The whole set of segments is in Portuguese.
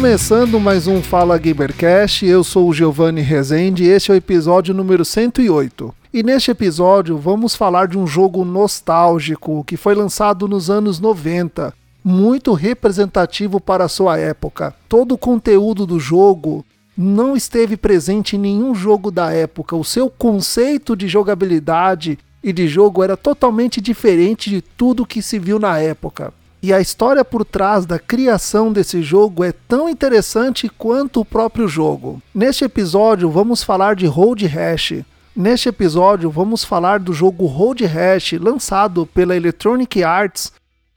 Começando mais um Fala Gamercast, eu sou o Giovanni Rezende e este é o episódio número 108. E neste episódio vamos falar de um jogo nostálgico que foi lançado nos anos 90, muito representativo para a sua época. Todo o conteúdo do jogo não esteve presente em nenhum jogo da época. O seu conceito de jogabilidade e de jogo era totalmente diferente de tudo que se viu na época. E a história por trás da criação desse jogo é tão interessante quanto o próprio jogo. Neste episódio vamos falar de Road Rash. Neste episódio vamos falar do jogo Road Rash, lançado pela Electronic Arts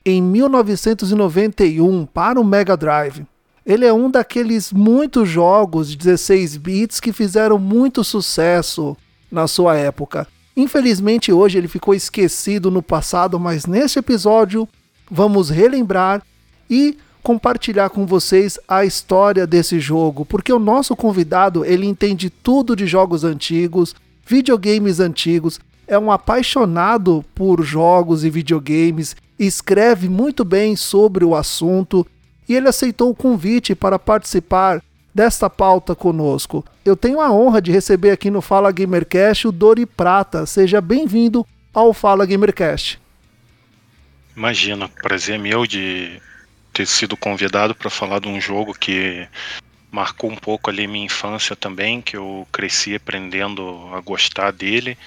em 1991 para o Mega Drive. Ele é um daqueles muitos jogos de 16 bits que fizeram muito sucesso na sua época. Infelizmente hoje ele ficou esquecido no passado, mas neste episódio vamos relembrar e compartilhar com vocês a história desse jogo, porque o nosso convidado, ele entende tudo de jogos antigos, videogames antigos, é um apaixonado por jogos e videogames, escreve muito bem sobre o assunto e ele aceitou o convite para participar desta pauta conosco. Eu tenho a honra de receber aqui no Fala Gamercast o Dori Prata. Seja bem-vindo ao Fala Gamercast. Imagina, prazer meu de ter sido convidado para falar de um jogo que marcou um pouco ali minha infância também, que eu cresci aprendendo a gostar dele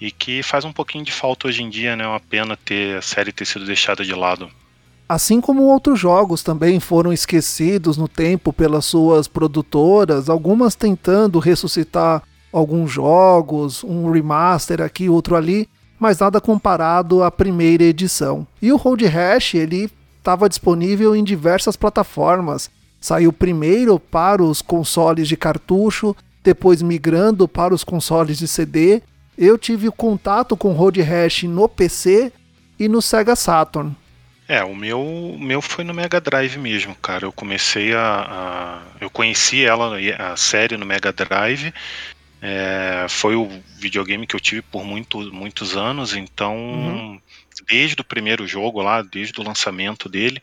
e que faz um pouquinho de falta hoje em dia, né? É uma pena ter a série ter sido deixada de lado. Assim como outros jogos também foram esquecidos no tempo pelas suas produtoras, algumas tentando ressuscitar alguns jogos, um remaster aqui, outro ali, mas nada comparado à primeira edição. E o Road Rash ele estava disponível em diversas plataformas. Saiu primeiro para os consoles de cartucho, depois migrando para os consoles de CD. Eu tive o contato com Road Rash no PC e no Sega Saturn. É, o meu, o meu foi no Mega Drive mesmo, cara. Eu comecei a, a, Eu conheci ela, a série no Mega Drive, é, foi o videogame que eu tive por muito, muitos anos, então uhum. desde o primeiro jogo lá, desde o lançamento dele,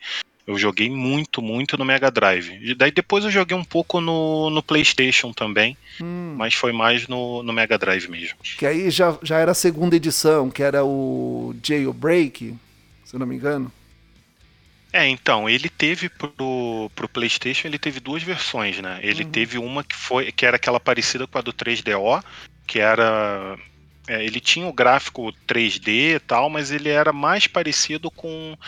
eu joguei muito, muito no Mega Drive. E daí depois eu joguei um pouco no, no PlayStation também, hum. mas foi mais no, no Mega Drive mesmo. Que aí já, já era a segunda edição, que era o Jailbreak, se eu não me engano. É, então, ele teve pro, pro PlayStation, ele teve duas versões, né? Ele uhum. teve uma que foi que era aquela parecida com a do 3DO, que era é, ele tinha o gráfico 3D e tal, mas ele era mais parecido com,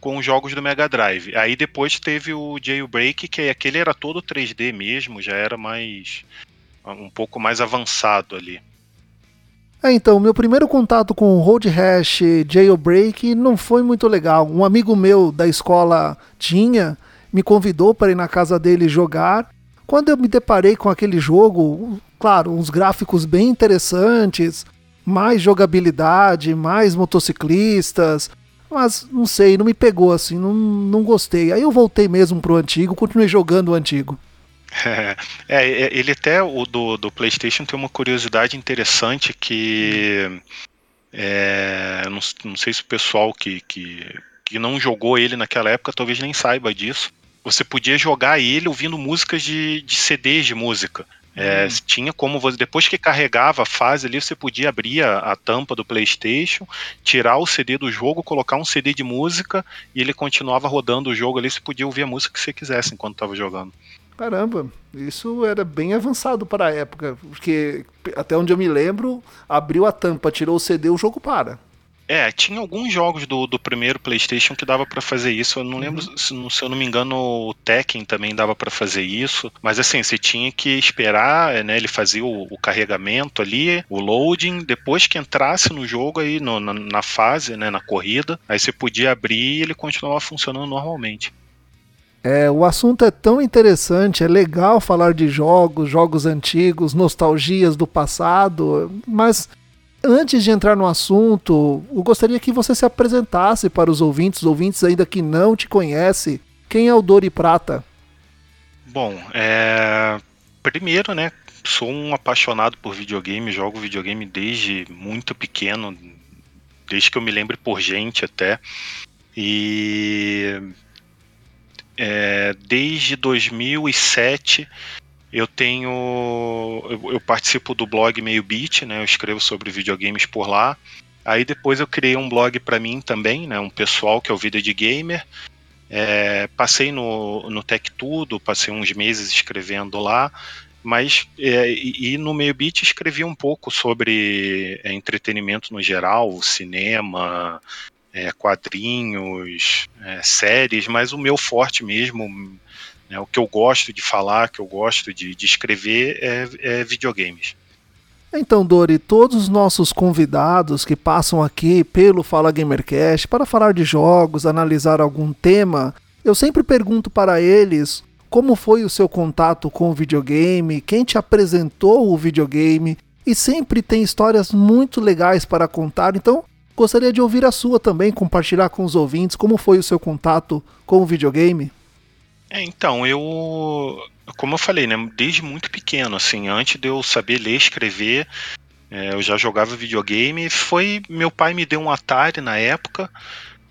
com os jogos do Mega Drive. Aí depois teve o Jailbreak, que aquele era todo 3D mesmo, já era mais um pouco mais avançado ali. É, então, meu primeiro contato com o Road Rash Jailbreak não foi muito legal. Um amigo meu da escola tinha, me convidou para ir na casa dele jogar. Quando eu me deparei com aquele jogo, claro, uns gráficos bem interessantes, mais jogabilidade, mais motociclistas, mas não sei, não me pegou assim, não, não gostei. Aí eu voltei mesmo pro antigo, continuei jogando o antigo. É, é, ele até, o do, do PlayStation, tem uma curiosidade interessante que. É, não, não sei se o pessoal que, que, que não jogou ele naquela época talvez nem saiba disso. Você podia jogar ele ouvindo músicas de, de CDs de música. É, hum. Tinha como você, depois que carregava a fase ali, você podia abrir a, a, tampa do PlayStation, tirar o CD do jogo, colocar um CD de música e ele continuava rodando o jogo ali. Você podia ouvir a música que você quisesse enquanto estava jogando. Caramba, isso era bem avançado para a época, porque até onde eu me lembro, abriu a tampa, tirou o CD, o jogo para. É, tinha alguns jogos do, do primeiro PlayStation que dava para fazer isso. Eu não lembro, uhum. se, se, eu não me engano, o Tekken também dava para fazer isso. Mas assim, você tinha que esperar, né? Ele fazia o, o carregamento ali, o loading. Depois que entrasse no jogo aí, no, na, na, fase, né? Na corrida, aí você podia abrir e ele continuava funcionando normalmente. É, o assunto é tão interessante, é legal falar de jogos, jogos antigos, nostalgias do passado, mas antes de entrar no assunto, eu gostaria que você se apresentasse para os ouvintes, ouvintes ainda que não te conhecem. Quem é o Dori Prata? Bom, é... primeiro, né, sou um apaixonado por videogame, jogo videogame desde muito pequeno, desde que eu me lembro por gente até. E é, desde 2007 eu tenho. Eu, eu, participo do blog Meio Beat, né? Eu escrevo sobre videogames por lá. Aí depois eu criei um blog para mim também, né? Um pessoal que é o Vida de Gamer. É, passei no, no Tech Tudo, passei uns meses escrevendo lá, mas é, e, no Meio Beat escrevi um pouco sobre é, entretenimento no geral, cinema, é, quadrinhos, é, séries, mas o meu forte mesmo, né, o que eu gosto de falar, que eu gosto de, de escrever é, é videogames. Então, Dori, todos os nossos convidados que passam aqui pelo Fala Gamercast para falar de jogos, analisar algum tema, eu sempre pergunto para eles como foi o seu contato com o videogame, quem te apresentou o videogame, e sempre tem histórias muito legais para contar. Então, Gostaria de ouvir a sua também, compartilhar com os ouvintes como foi o seu contato com o videogame. É, então, eu, como eu falei, né, desde muito pequeno, assim, antes de eu saber ler e escrever, é, eu já jogava videogame. Foi meu pai me deu um Atari na época.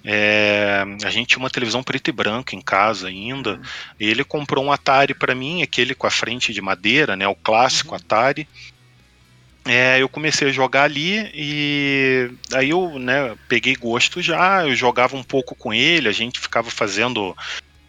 É, a gente tinha uma televisão preto e branco em casa ainda. Uhum. ele comprou um Atari para mim, aquele com a frente de madeira, né, o clássico uhum. Atari é, eu comecei a jogar ali e aí eu né, peguei gosto já, eu jogava um pouco com ele, a gente ficava fazendo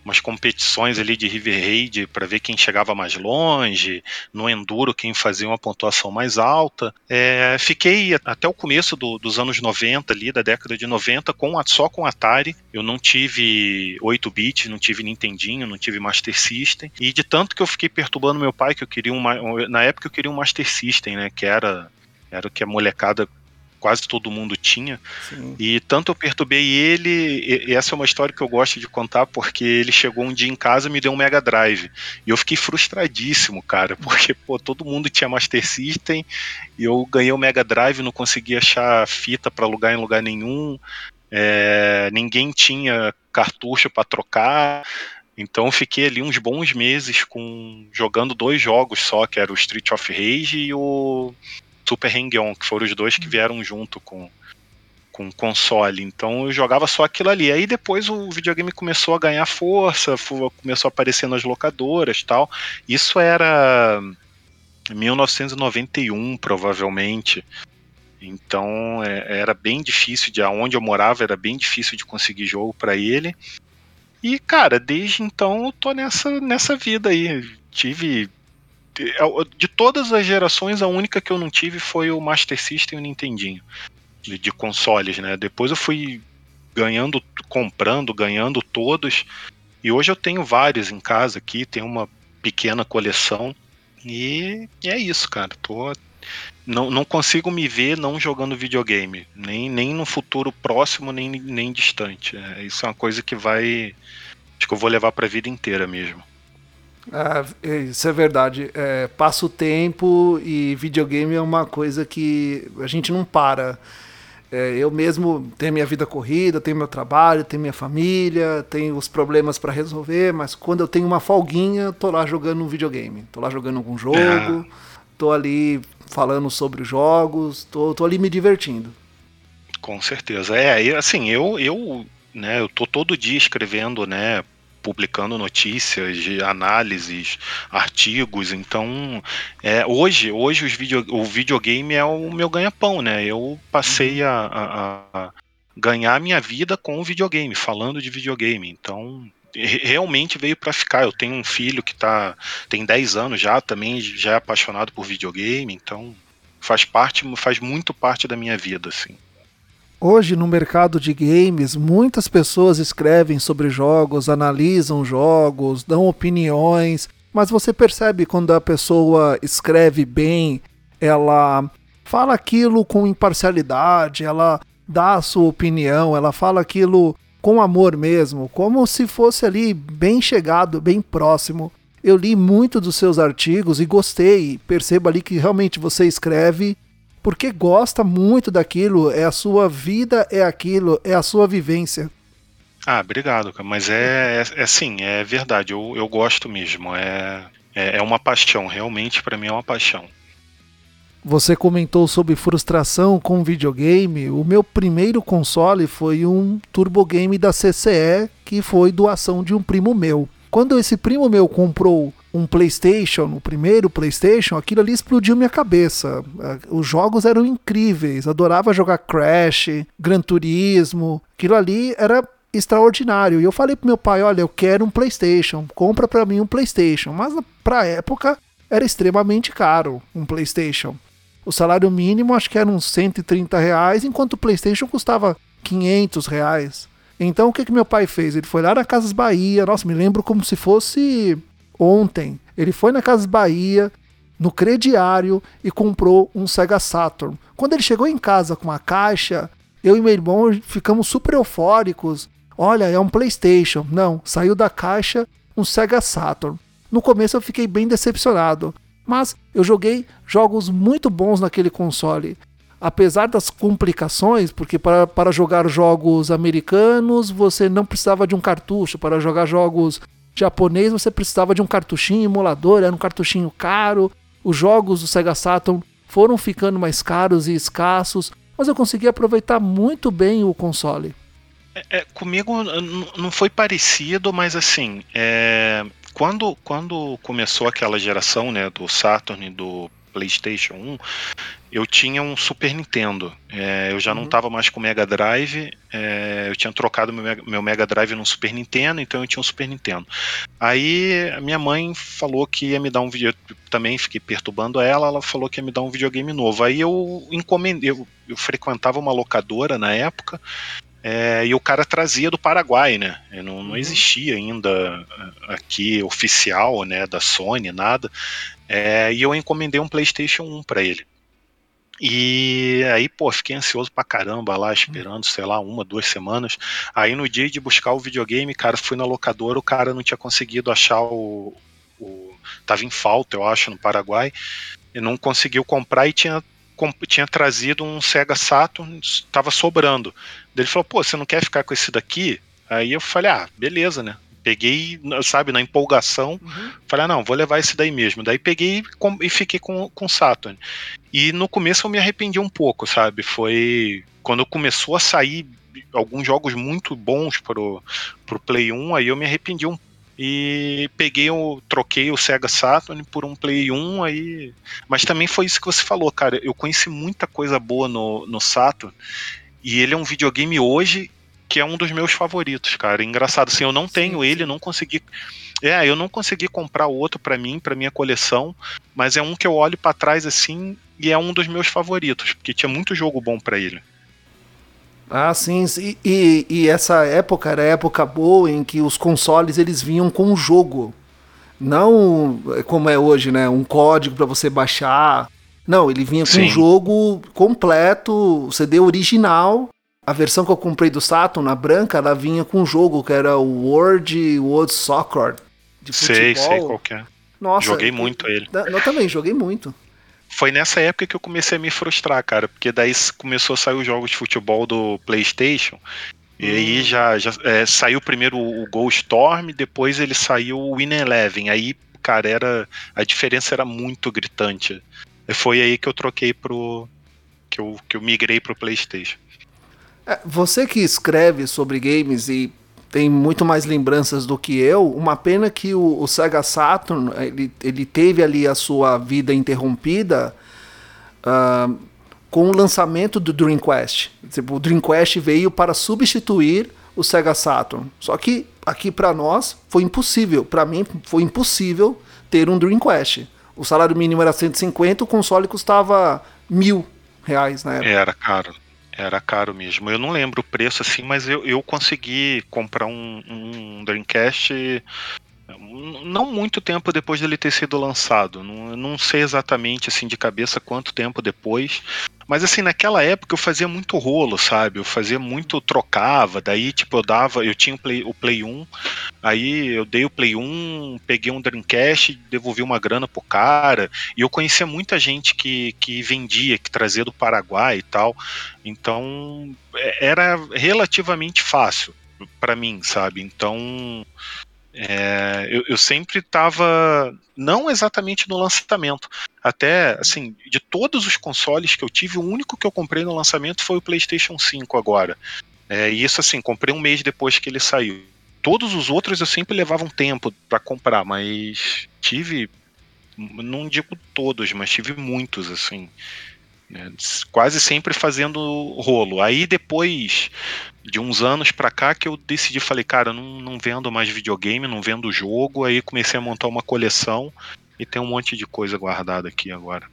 umas competições ali de River Raid para ver quem chegava mais longe, no Enduro quem fazia uma pontuação mais alta. É, fiquei até o começo do, dos anos 90 ali, da década de 90, com só com Atari. Eu não tive 8 bits, não tive Nintendinho, não tive Master System. E de tanto que eu fiquei perturbando meu pai que eu queria um na época eu queria um Master System, né, que era era o que a molecada quase todo mundo tinha. Sim. E tanto eu perturbei ele, e essa é uma história que eu gosto de contar, porque ele chegou um dia em casa e me deu um Mega Drive. E eu fiquei frustradíssimo, cara, porque pô, todo mundo tinha Master System, e eu ganhei o Mega Drive, não conseguia achar fita para alugar em lugar nenhum. É, ninguém tinha cartucho para trocar. Então fiquei ali uns bons meses com jogando dois jogos só, que era o Street of Rage e o Super Hang-On, que foram os dois que vieram junto com com console. Então eu jogava só aquilo ali. Aí depois o videogame começou a ganhar força, começou a aparecer nas locadoras, tal. Isso era 1991, provavelmente. Então é, era bem difícil de aonde eu morava, era bem difícil de conseguir jogo para ele. E cara, desde então eu tô nessa nessa vida aí. Tive de todas as gerações, a única que eu não tive foi o Master System e o Nintendinho. De, de consoles, né? Depois eu fui ganhando, comprando, ganhando todos. E hoje eu tenho vários em casa aqui, tenho uma pequena coleção. E, e é isso, cara. Tô, não, não consigo me ver não jogando videogame. Nem, nem no futuro próximo, nem, nem distante. É, isso é uma coisa que vai. Acho que eu vou levar pra vida inteira mesmo. É, isso é verdade. É, passa o tempo e videogame é uma coisa que a gente não para. É, eu mesmo tenho minha vida corrida, tenho meu trabalho, tenho minha família, tenho os problemas para resolver, mas quando eu tenho uma folguinha, tô lá jogando um videogame. Tô lá jogando algum jogo, é. tô ali falando sobre os jogos, tô, tô ali me divertindo. Com certeza. É, assim, eu, eu, né, eu tô todo dia escrevendo, né, publicando notícias, análises, artigos. Então, é, hoje, hoje os video, o videogame é o meu ganha-pão, né? Eu passei uhum. a, a, a ganhar minha vida com o videogame, falando de videogame. Então, realmente veio para ficar. Eu tenho um filho que tá, tem 10 anos já, também já é apaixonado por videogame, então faz parte, faz muito parte da minha vida, assim. Hoje, no mercado de games, muitas pessoas escrevem sobre jogos, analisam jogos, dão opiniões, mas você percebe quando a pessoa escreve bem, ela fala aquilo com imparcialidade, ela dá a sua opinião, ela fala aquilo com amor mesmo, como se fosse ali bem chegado, bem próximo. Eu li muito dos seus artigos e gostei. Percebo ali que realmente você escreve porque gosta muito daquilo, é a sua vida, é aquilo, é a sua vivência. Ah, obrigado, mas é, é, é assim, é verdade, eu, eu gosto mesmo, é, é, é uma paixão, realmente para mim é uma paixão. Você comentou sobre frustração com videogame. O meu primeiro console foi um Turbo Game da CCE, que foi doação de um primo meu. Quando esse primo meu comprou um PlayStation, o primeiro PlayStation, aquilo ali explodiu minha cabeça. É, os jogos eram incríveis, adorava jogar Crash, Gran Turismo. Aquilo ali era extraordinário. E eu falei pro meu pai, olha, eu quero um PlayStation, compra para mim um PlayStation. Mas pra época era extremamente caro um PlayStation. O salário mínimo acho que era uns 130 reais, enquanto o PlayStation custava 500 reais. Então o que, que meu pai fez? Ele foi lá na Casas Bahia, nossa, me lembro como se fosse ontem. Ele foi na Casas Bahia, no crediário, e comprou um Sega Saturn. Quando ele chegou em casa com a caixa, eu e meu irmão ficamos super eufóricos. Olha, é um PlayStation. Não, saiu da caixa um Sega Saturn. No começo eu fiquei bem decepcionado, mas eu joguei jogos muito bons naquele console. Apesar das complicações, porque para, para jogar jogos americanos você não precisava de um cartucho, para jogar jogos japonês você precisava de um cartuchinho emulador, era um cartuchinho caro. Os jogos do Sega Saturn foram ficando mais caros e escassos, mas eu consegui aproveitar muito bem o console. É, é, comigo não foi parecido, mas assim, é, quando, quando começou aquela geração né, do Saturn e do PlayStation 1, eu tinha um Super Nintendo. É, eu já não estava uhum. mais com Mega Drive, é, eu tinha trocado meu, meu Mega Drive no Super Nintendo, então eu tinha um Super Nintendo. Aí a minha mãe falou que ia me dar um vídeo, também fiquei perturbando ela, ela falou que ia me dar um videogame novo. Aí eu encomendei, eu, eu frequentava uma locadora na época, é, e o cara trazia do Paraguai, né? Não, não, uhum. existia ainda aqui oficial, né, da Sony, nada. É, e eu encomendei um PlayStation 1 para ele. E aí, pô, fiquei ansioso pra caramba lá, esperando, sei lá, uma, duas semanas. Aí no dia de buscar o videogame, cara, fui na locadora, o cara não tinha conseguido achar o. o tava em falta, eu acho, no Paraguai. E não conseguiu comprar e tinha tinha trazido um Sega Saturn, estava sobrando. Ele falou, pô, você não quer ficar com esse daqui? Aí eu falei, ah, beleza, né? Peguei, sabe, na empolgação, uhum. falei, ah, não, vou levar esse daí mesmo. Daí peguei e fiquei com o Saturn. E no começo eu me arrependi um pouco, sabe? Foi quando começou a sair alguns jogos muito bons pro, pro Play 1, aí eu me arrependi um e peguei o troquei o Sega Saturn por um Play 1 aí, mas também foi isso que você falou, cara. Eu conheci muita coisa boa no, no Saturn e ele é um videogame hoje que é um dos meus favoritos, cara. Engraçado assim, eu não tenho ele, não consegui é, eu não consegui comprar outro para mim, para minha coleção, mas é um que eu olho para trás assim e é um dos meus favoritos, porque tinha muito jogo bom para ele. Ah, sim. E, e, e, essa época era a época boa em que os consoles eles vinham com o jogo. Não como é hoje, né? Um código para você baixar. Não, ele vinha com o jogo completo, o CD original. A versão que eu comprei do Saturn, na branca, ela vinha com o jogo que era o World World Soccer. De futebol. Sei, sei qual é. Nossa, joguei muito ele. Eu também joguei muito foi nessa época que eu comecei a me frustrar, cara, porque daí começou a sair os jogos de futebol do PlayStation. E aí hum. já, já é, saiu primeiro o Gol Storm, depois ele saiu o Win Eleven. Aí, cara, era a diferença era muito gritante. Foi aí que eu troquei pro que eu, que eu migrei pro PlayStation. É, você que escreve sobre games e tem muito mais lembranças do que eu. Uma pena que o, o Sega Saturn ele, ele teve ali a sua vida interrompida uh, com o lançamento do Dreamcast. Tipo, o Dreamcast veio para substituir o Sega Saturn. Só que aqui para nós foi impossível. Para mim foi impossível ter um Dreamcast. O salário mínimo era 150, o console custava mil reais na época. Era caro. Era caro mesmo. Eu não lembro o preço assim, mas eu, eu consegui comprar um, um Dreamcast não muito tempo depois dele ter sido lançado. Não, não sei exatamente assim de cabeça quanto tempo depois. Mas assim, naquela época eu fazia muito rolo, sabe? Eu fazia muito, trocava, daí tipo eu dava, eu tinha o Play, o Play 1, aí eu dei o Play 1, peguei um Dreamcast, devolvi uma grana pro cara, e eu conhecia muita gente que, que vendia, que trazia do Paraguai e tal, então é, era relativamente fácil para mim, sabe? Então é, eu, eu, sempre estava, não exatamente no lançamento, até assim, de todos os consoles que eu tive, o único que eu comprei no lançamento foi o PlayStation 5 agora. É, e isso assim, comprei um mês depois que ele saiu. Todos os outros eu sempre levava um tempo para comprar, mas tive, não digo todos, mas tive muitos assim. Né, quase sempre fazendo rolo. Aí depois de uns anos pra cá que eu decidi, falei, cara, não, não vendo mais videogame, não vendo jogo, aí comecei a montar uma coleção e tem um monte de coisa guardada aqui agora.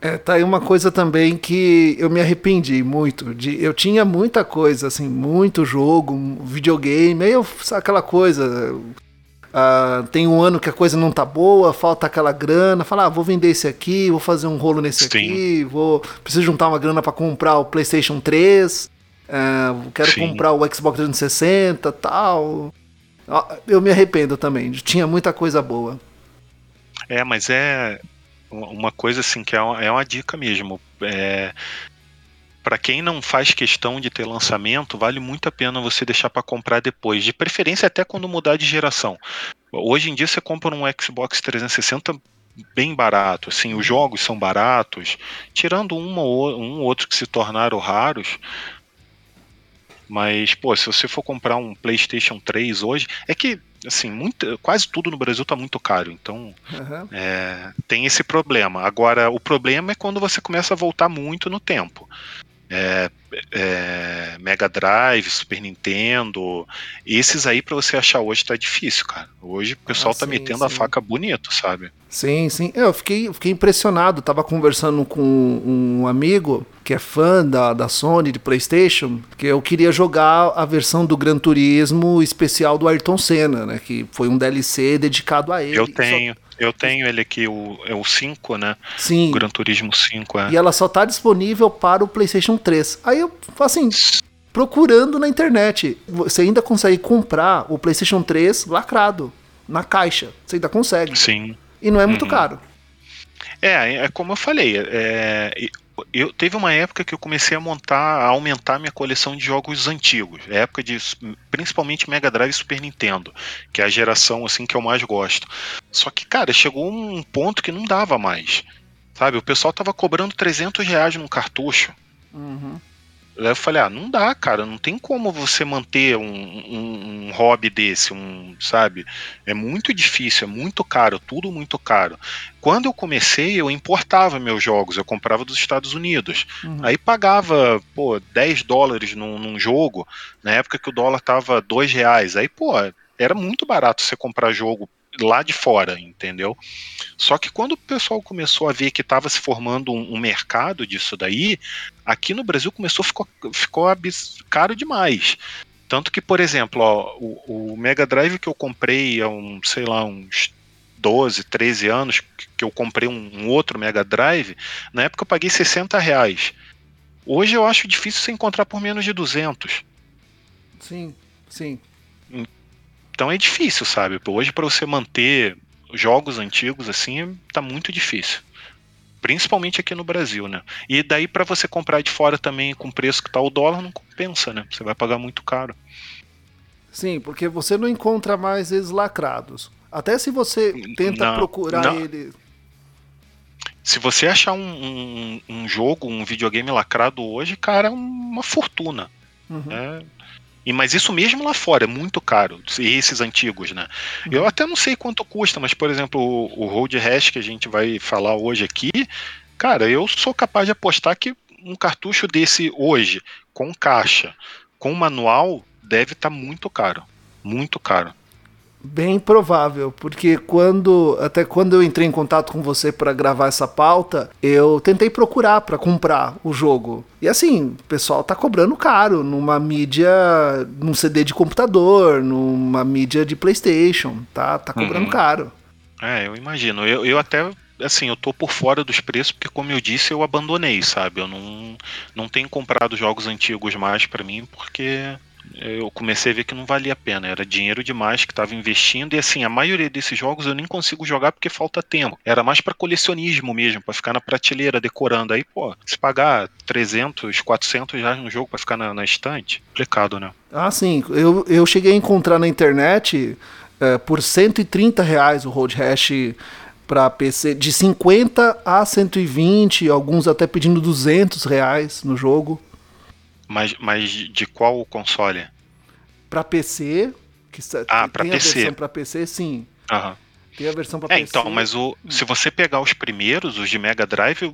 É, tá aí uma coisa também que eu me arrependi muito. De, eu tinha muita coisa, assim, muito jogo, videogame, aí eu, aquela coisa, Uh, tem um ano que a coisa não tá boa, falta aquela grana, fala, ah, vou vender esse aqui, vou fazer um rolo nesse Sim. aqui, vou preciso juntar uma grana para comprar o PlayStation 3, uh, ah, quero Sim. comprar o Xbox 360, tal. Uh, eu me arrependo também, tinha muita coisa boa. É, mas é uma coisa assim que é uma, é uma dica mesmo. É, para quem não faz questão de ter lançamento, vale muito a pena você deixar para comprar depois, de preferência até quando mudar de geração. Hoje em dia você compra um Xbox 360 bem barato, assim, os jogos são baratos, tirando uma ou um outro que se tornaram raros. Mas, pô, se você for comprar um PlayStation 3 hoje, é que assim, muito, quase tudo no Brasil está muito caro, então uhum. é, tem esse problema. Agora, o problema é quando você começa a voltar muito no tempo é, é, Mega Drive, Super Nintendo, esses aí para você achar hoje tá difícil, cara. Hoje o pessoal ah, tá sim, metendo sim. a faca bonito, sabe? Sim, sim. Eu fiquei, fiquei impressionado. Tava conversando com um amigo que é fã da, da Sony, de PlayStation, que eu queria jogar a versão do Gran Turismo especial do Ayrton Senna, né? Que foi um DLC dedicado a ele. Eu tenho. Só... Eu tenho ele aqui, o, é o 5, né? Sim. O Gran Turismo 5, é. E ela só tá disponível para o PlayStation 3. Aí eu, assim, procurando na internet, você ainda consegue comprar o PlayStation 3 lacrado, na caixa. Você ainda consegue. Sim. E não é muito uhum. caro. É, é como eu falei, é, eu teve uma época que eu comecei a montar, a aumentar minha coleção de jogos antigos, época de principalmente Mega Drive e Super Nintendo, que é a geração assim que eu mais gosto. Só que, cara, chegou um ponto que não dava mais. Sabe, o pessoal tava cobrando 300 reais num cartucho. Uhum. Eu falei, ah, não dá, cara, não tem como você manter um, um, um, hobby desse, um, sabe? É muito difícil, é muito caro, tudo muito caro. Quando eu comecei, eu importava meus jogos, eu comprava dos Estados Unidos. Uhum. Aí pagava, pô, 10 dólares num, num, jogo, na época que o dólar tava 2 reais. Aí, pô, era muito barato você comprar jogo lá de fora, entendeu? Só que quando o pessoal começou a ver que estava se formando um, um, mercado disso daí, aqui no Brasil começou a ficar ficou caro demais. Tanto que, por exemplo, ó, o, o, Mega Drive que eu comprei há um, sei lá, uns 12, 13 anos, que eu comprei um, um outro Mega Drive, na época eu paguei 60 reais. Hoje eu acho difícil você encontrar por menos de 200. Sim, sim. Então é difícil, sabe? Hoje para você manter jogos antigos assim, tá muito difícil. Principalmente aqui no Brasil, né? E daí para você comprar de fora também com o preço que tá o dólar não compensa, né? Você vai pagar muito caro. Sim, porque você não encontra mais eles lacrados. Até se você tenta não, procurar não. ele. Se você achar um, um, um, jogo, um videogame lacrado hoje, cara, é uma fortuna. Uhum. É, e, mas isso mesmo lá fora é muito caro, esses antigos, né? Uhum. Eu até não sei quanto custa, mas, por exemplo, o, o Road Rash que a gente vai falar hoje aqui, cara, eu sou capaz de apostar que um cartucho desse hoje, com caixa, com manual, deve estar tá muito caro. Muito caro. Bem provável, porque quando até quando eu entrei em contato com você para gravar essa pauta, eu tentei procurar para comprar o jogo. E assim, o pessoal tá cobrando caro numa mídia, num CD de computador, numa mídia de PlayStation, tá? Tá cobrando uhum. caro. É, eu imagino. Eu, eu até assim, eu tô por fora dos preços porque como eu disse, eu abandonei, sabe? Eu não não tenho comprado jogos antigos mais para mim porque eu comecei a ver que não valia a pena, era dinheiro demais que estava investindo e assim, a maioria desses jogos eu nem consigo jogar porque falta tempo. Era mais para colecionismo mesmo, para ficar na prateleira decorando. Aí, pô, se pagar 300, 400 reais no jogo para ficar na, na, estante, complicado, né? Ah, sim. Eu, eu cheguei a encontrar na internet é, por 130 reais o Road Rash para PC de 50 a 120, alguns até pedindo 200 reais no jogo. Mas, mas de qual console? Para PC, que ah, para PC. a versão para PC, sim. Tem a versão para é, PC. Então, mas o, hum. se você pegar os primeiros, os de Mega Drive,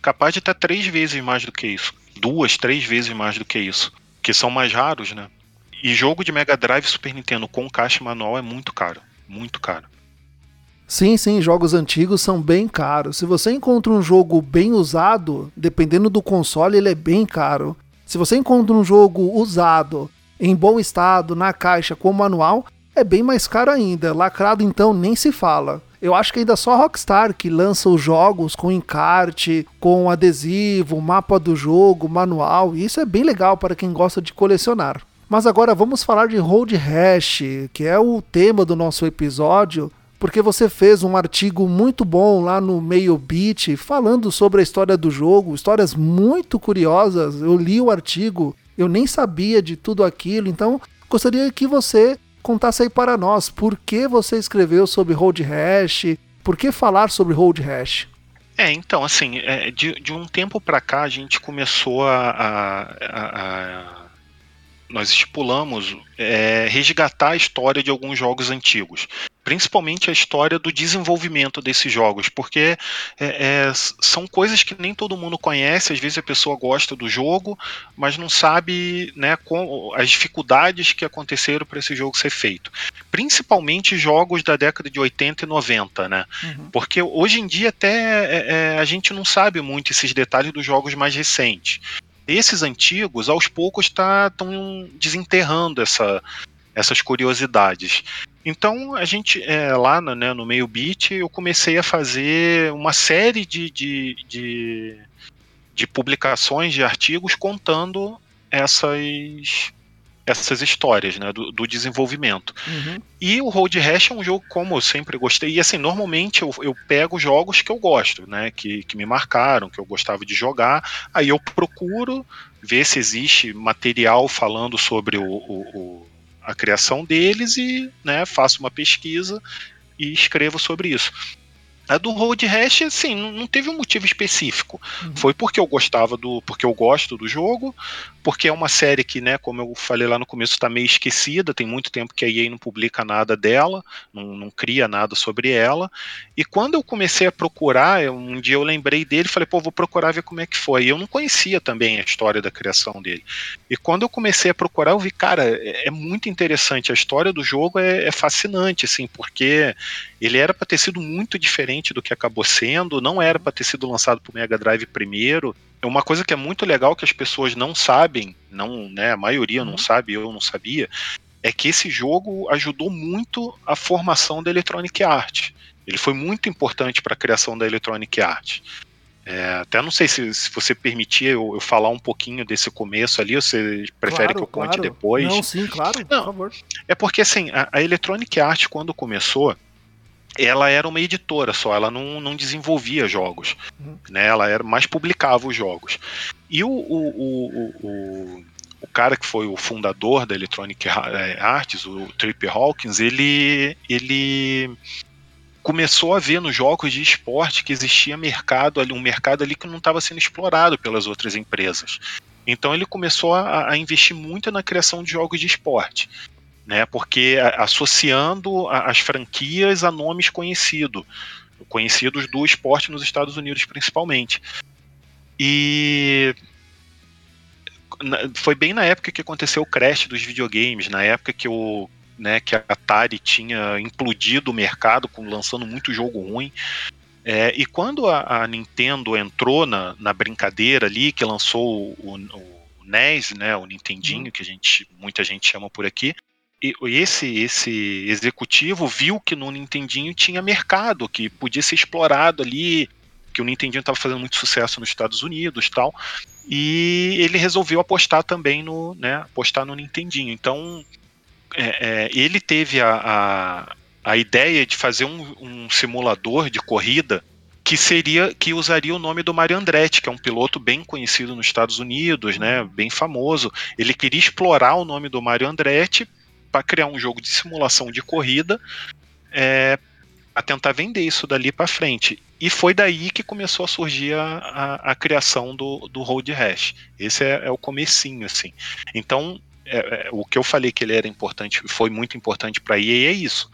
capaz de estar três vezes mais do que isso, duas, três vezes mais do que isso, que são mais raros, né? E jogo de Mega Drive Super Nintendo com caixa manual é muito caro, muito caro. Sim, sim, jogos antigos são bem caros. Se você encontra um jogo bem usado, dependendo do console, ele é bem caro. Se você encontra um jogo usado, em bom estado, na caixa, com manual, é bem mais caro ainda. Lacrado então nem se fala. Eu acho que ainda só a Rockstar que lança os jogos com encarte, com adesivo, mapa do jogo, manual. E isso é bem legal para quem gosta de colecionar. Mas agora vamos falar de Road Rash, que é o tema do nosso episódio, porque você fez um artigo muito bom lá no Meio Beat falando sobre a história do jogo, histórias muito curiosas. Eu li o artigo, eu nem sabia de tudo aquilo, então gostaria que você contasse aí para nós por que você escreveu sobre Road Rash, por que falar sobre Road Rash. É, então, assim, é, de, de um tempo para cá a gente começou a, a, a nós estipulamos é, resgatar a história de alguns jogos antigos, principalmente a história do desenvolvimento desses jogos, porque é, é, são coisas que nem todo mundo conhece. Às vezes a pessoa gosta do jogo, mas não sabe né, com, as dificuldades que aconteceram para esse jogo ser feito. Principalmente jogos da década de 80 e 90, né? Uhum. Porque hoje em dia até é, é, a gente não sabe muito esses detalhes dos jogos mais recentes esses antigos, aos poucos, estão tá, desenterrando essa, essas curiosidades. Então, a gente, é, lá no, né, no meio beat, eu comecei a fazer uma série de, de, de, de publicações, de artigos, contando essas essas histórias, né, do, do desenvolvimento. Uhum. E o Road Rash é um jogo como eu sempre gostei, e assim, normalmente eu, eu pego jogos que eu gosto, né, que, que me marcaram, que eu gostava de jogar, aí eu procuro ver se existe material falando sobre o, o, o a criação deles e né, faço uma pesquisa e escrevo sobre isso. A do Road Rash, assim, não teve um motivo específico. Uhum. Foi porque eu gostava do. porque eu gosto do jogo, porque é uma série que, né, como eu falei lá no começo, está meio esquecida, tem muito tempo que a EA não publica nada dela, não, não cria nada sobre ela. E quando eu comecei a procurar, um dia eu lembrei dele e falei, pô, vou procurar ver como é que foi. E eu não conhecia também a história da criação dele. E quando eu comecei a procurar, eu vi, cara, é, é muito interessante. A história do jogo é, é fascinante, assim, porque ele era para ter sido muito diferente do que acabou sendo, não era para ter sido lançado para o Mega Drive primeiro. É uma coisa que é muito legal que as pessoas não sabem, não, né, a maioria não uhum. sabe, eu não sabia, é que esse jogo ajudou muito a formação da Electronic Arts. Ele foi muito importante para a criação da Electronic Arts. É, até não sei se, se você permitir eu, eu, falar um pouquinho desse começo ali, ou você prefere claro, que eu conte claro. depois? Não, sim, claro, não, por favor. É porque assim, a, a Electronic Arts, quando começou, ela era uma editora só, ela não, não desenvolvia jogos, uhum. né? Ela era mais publicava os jogos. E o, o, o, o, o cara que foi o fundador da Electronic é, Arts, o Trip Hawkins, ele, ele começou a ver nos jogos de esporte que existia mercado ali, um mercado ali que não estava sendo explorado pelas outras empresas. Então ele começou a, a investir muito na criação de jogos de esporte né? Porque associando as franquias a nomes conhecidos, conhecidos do esporte nos Estados Unidos principalmente. E foi bem na época que aconteceu o crash dos videogames, na época que o né, que a Atari tinha implodido o mercado, com, lançando muito jogo ruim. É, e quando a, a, Nintendo entrou na, na brincadeira ali, que lançou o, o, NES, né, o Nintendinho, uhum. que a gente, muita gente chama por aqui, esse, esse executivo viu que no Nintendinho tinha mercado, que podia ser explorado ali, que o Nintendinho estava fazendo muito sucesso nos Estados Unidos tal. E ele resolveu apostar também no, né, apostar no Nintendinho. Então, é, é, ele teve a, a, a, ideia de fazer um, um, simulador de corrida que seria que usaria o nome do Mario Andretti, que é um piloto bem conhecido nos Estados Unidos, né, bem famoso. Ele queria explorar o nome do Mario Andretti para criar um jogo de simulação de corrida é, a tentar vender isso dali para frente. E foi daí que começou a surgir a, a, a criação do, do Road Rash. Esse é, é o comecinho, assim. Então, é, é, o que eu falei que ele era importante, foi muito importante para a EA é isso.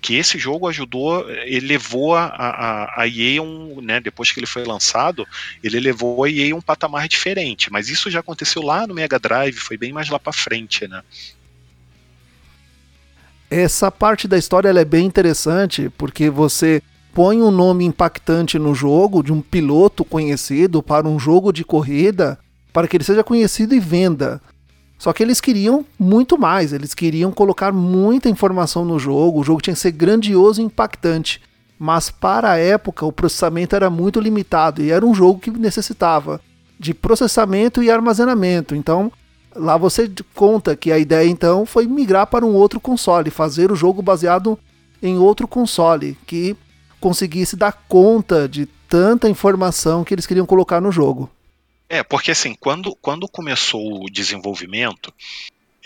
Que esse jogo ajudou, ele levou a, a, a EA, um, né, depois que ele foi lançado, ele levou a EA um patamar diferente. Mas isso já aconteceu lá no Mega Drive, foi bem mais lá para frente, né? Essa parte da história é bem interessante, porque você põe um nome impactante no jogo de um piloto conhecido para um jogo de corrida, para que ele seja conhecido e venda. Só que eles queriam muito mais, eles queriam colocar muita informação no jogo, o jogo tinha que ser grandioso e impactante. Mas para a época o processamento era muito limitado e era um jogo que necessitava de processamento e armazenamento. Então Lá você conta que a ideia então foi migrar para um outro console, fazer o jogo baseado em outro console que conseguisse dar conta de tanta informação que eles queriam colocar no jogo. É, porque assim, quando, quando começou o desenvolvimento,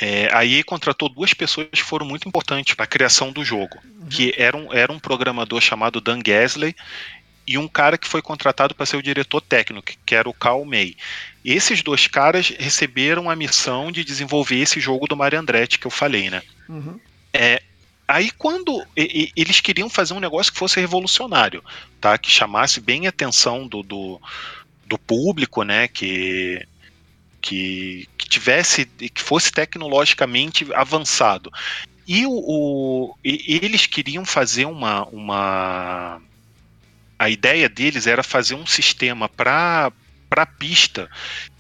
é, a EA contratou duas pessoas que foram muito importantes para a criação do jogo, uhum. que era um, era um programador chamado Dan Gasley e um cara que foi contratado para ser o diretor técnico, que era o Cal May. Esses dois caras receberam a missão de desenvolver esse jogo do Mario Andretti que eu falei, né? Uhum. É, aí quando e, e, eles queriam fazer um negócio que fosse revolucionário, tá? Que chamasse bem a atenção do, do, do público, né? Que, que, que tivesse, que fosse tecnologicamente avançado. E, o, o e, eles queriam fazer uma, uma a ideia deles era fazer um sistema para para a pista,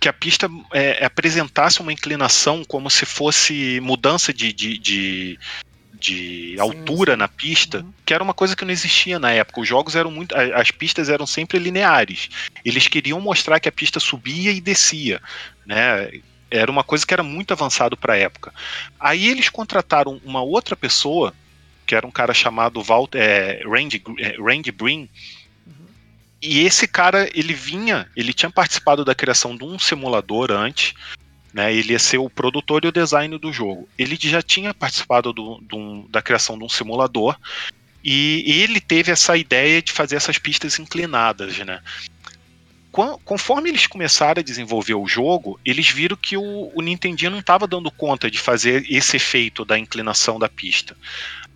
que a pista é, apresentasse uma inclinação como se fosse mudança de, de, de, de sim, altura sim. na pista, uhum. que era uma coisa que não existia na época. Os jogos eram muito. As pistas eram sempre lineares. Eles queriam mostrar que a pista subia e descia. Né? Era uma coisa que era muito avançado para a época. Aí eles contrataram uma outra pessoa, que era um cara chamado Walter, é, Randy, é, Randy Breen, e esse cara, ele vinha, ele tinha participado da criação de um simulador antes, né? Ele ia ser o produtor e o design do jogo. Ele já tinha participado do, do, da criação de um simulador e ele teve essa ideia de fazer essas pistas inclinadas, né? Conforme eles começaram a desenvolver o jogo, eles viram que o, o Nintendinho não estava dando conta de fazer esse efeito da inclinação da pista.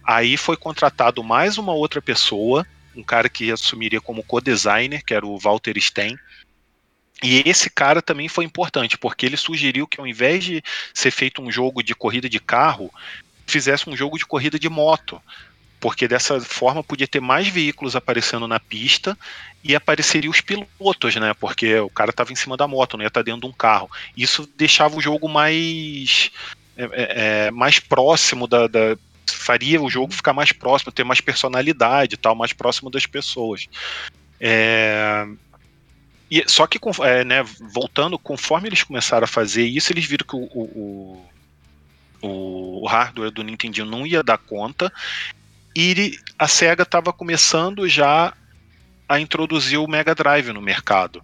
Aí foi contratado mais uma outra pessoa um cara que assumiria como co-designer, que era o Walter Stein. E esse cara também foi importante, porque ele sugeriu que ao invés de ser feito um jogo de corrida de carro, fizesse um jogo de corrida de moto. Porque dessa forma podia ter mais veículos aparecendo na pista e apareceriam os pilotos, né? Porque o cara estava em cima da moto, não ia estar tá dentro de um carro. Isso deixava o jogo mais, é, é, é mais próximo da, da faria o jogo ficar mais próximo, ter mais personalidade tal, mais próximo das pessoas. É, e, só que, é, né, voltando, conforme eles começaram a fazer isso, eles viram que o, o, o, o hardware do Nintendo não ia dar conta e a SEGA estava começando já a introduzir o Mega Drive no mercado.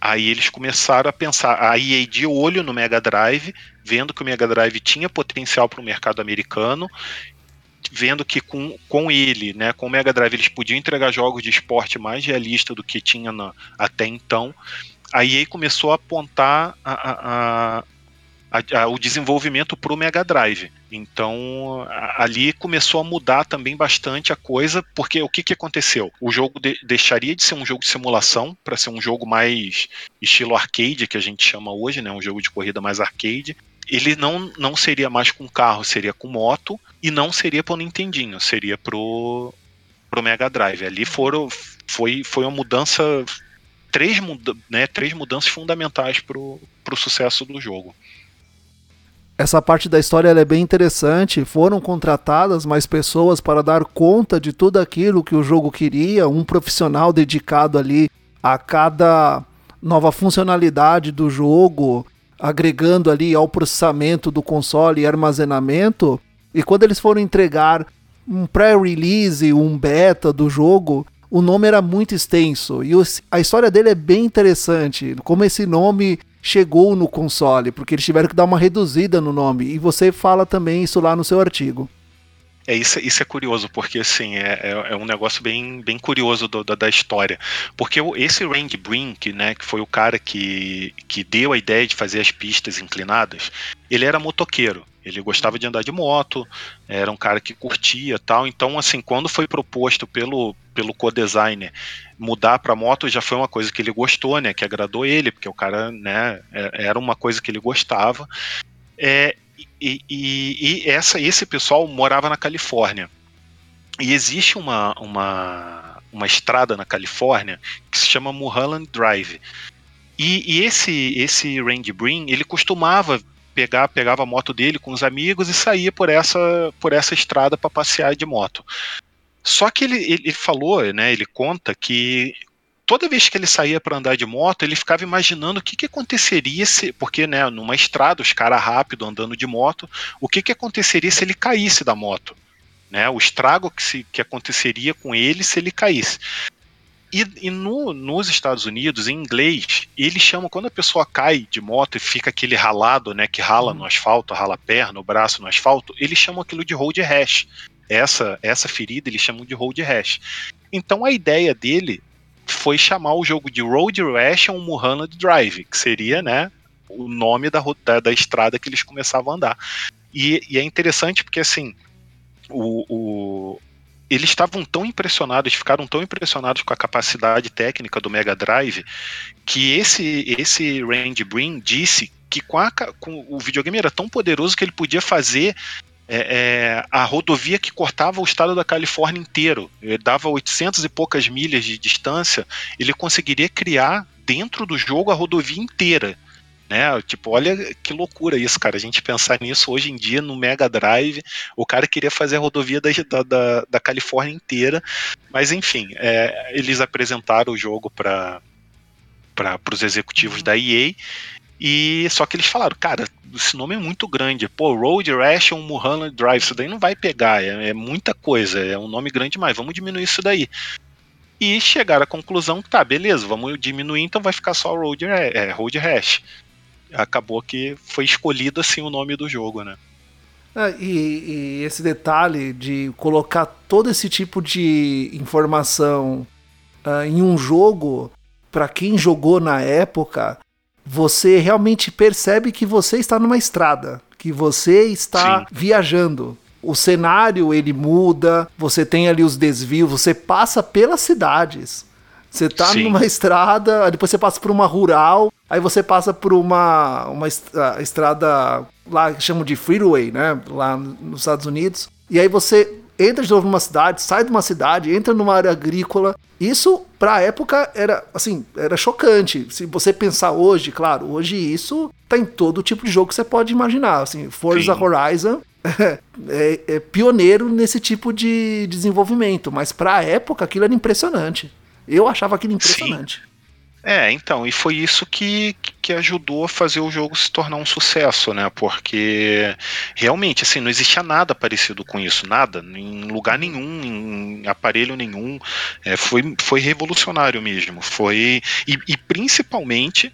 Aí eles começaram a pensar, a EA de olho no Mega Drive, vendo que o Mega Drive tinha potencial para o mercado americano, vendo que com, com ele, né, com o Mega Drive, eles podiam entregar jogos de esporte mais realista do que tinha na, até então. A EA começou a apontar a, a, a, o desenvolvimento para o Mega Drive. Então ali começou a mudar também bastante a coisa, porque o que, que aconteceu? O jogo de, deixaria de ser um jogo de simulação para ser um jogo mais estilo arcade, que a gente chama hoje, né? um jogo de corrida mais arcade. Ele não, não seria mais com carro, seria com moto e não seria pro Nintendinho, seria pro, pro Mega Drive. Ali foram, foi, foi uma mudança, três, né, três mudanças fundamentais pro, pro sucesso do jogo. Essa parte da história é bem interessante. Foram contratadas mais pessoas para dar conta de tudo aquilo que o jogo queria, um profissional dedicado ali a cada nova funcionalidade do jogo, agregando ali ao processamento do console e armazenamento. E quando eles foram entregar um pré-release, um beta do jogo, o nome era muito extenso e a história dele é bem interessante. Como esse nome chegou no console, porque eles tiveram que dar uma reduzida no nome. E você fala também isso lá no seu artigo. É, isso, isso é curioso, porque assim, é, é, é um negócio bem, bem curioso do, da, da, história. Porque esse Randy Brink, né, que foi o cara que, que deu a ideia de fazer as pistas inclinadas, ele era motoqueiro. Ele gostava de andar de moto, era um cara que curtia tal. Então, assim, quando foi proposto pelo, pelo co-designer mudar para moto, já foi uma coisa que ele gostou, né? Que agradou ele, porque o cara, né? É, era uma coisa que ele gostava. É, e, e, essa, esse pessoal morava na Califórnia. E existe uma, uma, uma estrada na Califórnia que se chama Mulholland Drive. E, e, esse esse Randy Brin, ele costumava pegar pegava a moto dele com os amigos e saía por essa por essa estrada para passear de moto. Só que ele, ele falou, né, ele conta que toda vez que ele saía para andar de moto, ele ficava imaginando o que, que aconteceria se, porque né, numa estrada, os caras rápido andando de moto, o que, que aconteceria se ele caísse da moto, né? O estrago que, se, que aconteceria com ele se ele caísse. E, e no, nos Estados Unidos, em inglês, eles chamam, quando a pessoa cai de moto e fica aquele ralado, né, que rala no asfalto, rala a perna, o braço no asfalto, eles chamam aquilo de road rash. Essa, essa ferida eles chamam de road rash. Então a ideia dele foi chamar o jogo de Road Rash on Mulholland Drive, que seria, né, o nome da, da, da estrada que eles começavam a andar. E, e é interessante porque, assim, o, o, eles estavam tão impressionados, ficaram tão impressionados com a capacidade técnica do Mega Drive, que esse, esse Randy Brin disse que com, a, com, o videogame era tão poderoso que ele podia fazer é, é, a rodovia que cortava o estado da Califórnia inteiro. Ele dava 800 e poucas milhas de distância, ele conseguiria criar dentro do jogo a rodovia inteira né? Tipo, olha que loucura isso, cara. A gente pensar nisso hoje em dia no Mega Drive, o cara queria fazer a rodovia da, da, da Califórnia inteira, mas enfim, é, eles apresentaram o jogo para para os executivos da EA e só que eles falaram, cara, esse nome é muito grande. Pô, Road Rash ou Mulholland Drive, isso daí não vai pegar, é, é, muita coisa, é um nome grande demais, vamos diminuir isso daí. E chegaram à conclusão que tá, beleza, vamos diminuir, então vai ficar só Road, é, Road Rash acabou que foi escolhido assim o nome do jogo, né? É, e, e, esse detalhe de colocar todo esse tipo de informação uh, em um jogo, para quem jogou na época, você realmente percebe que você está numa estrada, que você está Sim. viajando. O cenário ele muda, você tem ali os desvios, você passa pelas cidades. Você tá Sim. numa estrada, depois você passa por uma rural, aí você passa por uma, uma estrada lá que chamam de freeway, né? Lá nos Estados Unidos. E aí você entra de novo numa cidade, sai de uma cidade, entra numa área agrícola. Isso, pra época, era assim, era chocante. Se você pensar hoje, claro, hoje isso tá em todo tipo de jogo que você pode imaginar. Assim, Forza Sim. Horizon é, é, pioneiro nesse tipo de desenvolvimento, mas pra época aquilo era impressionante. Eu achava aquilo impressionante. Sim. É, então, e foi isso que, que ajudou a fazer o jogo se tornar um sucesso, né? Porque realmente, assim, não existia nada parecido com isso, nada, em lugar nenhum, em aparelho nenhum. É, foi, foi revolucionário mesmo. Foi. E, e principalmente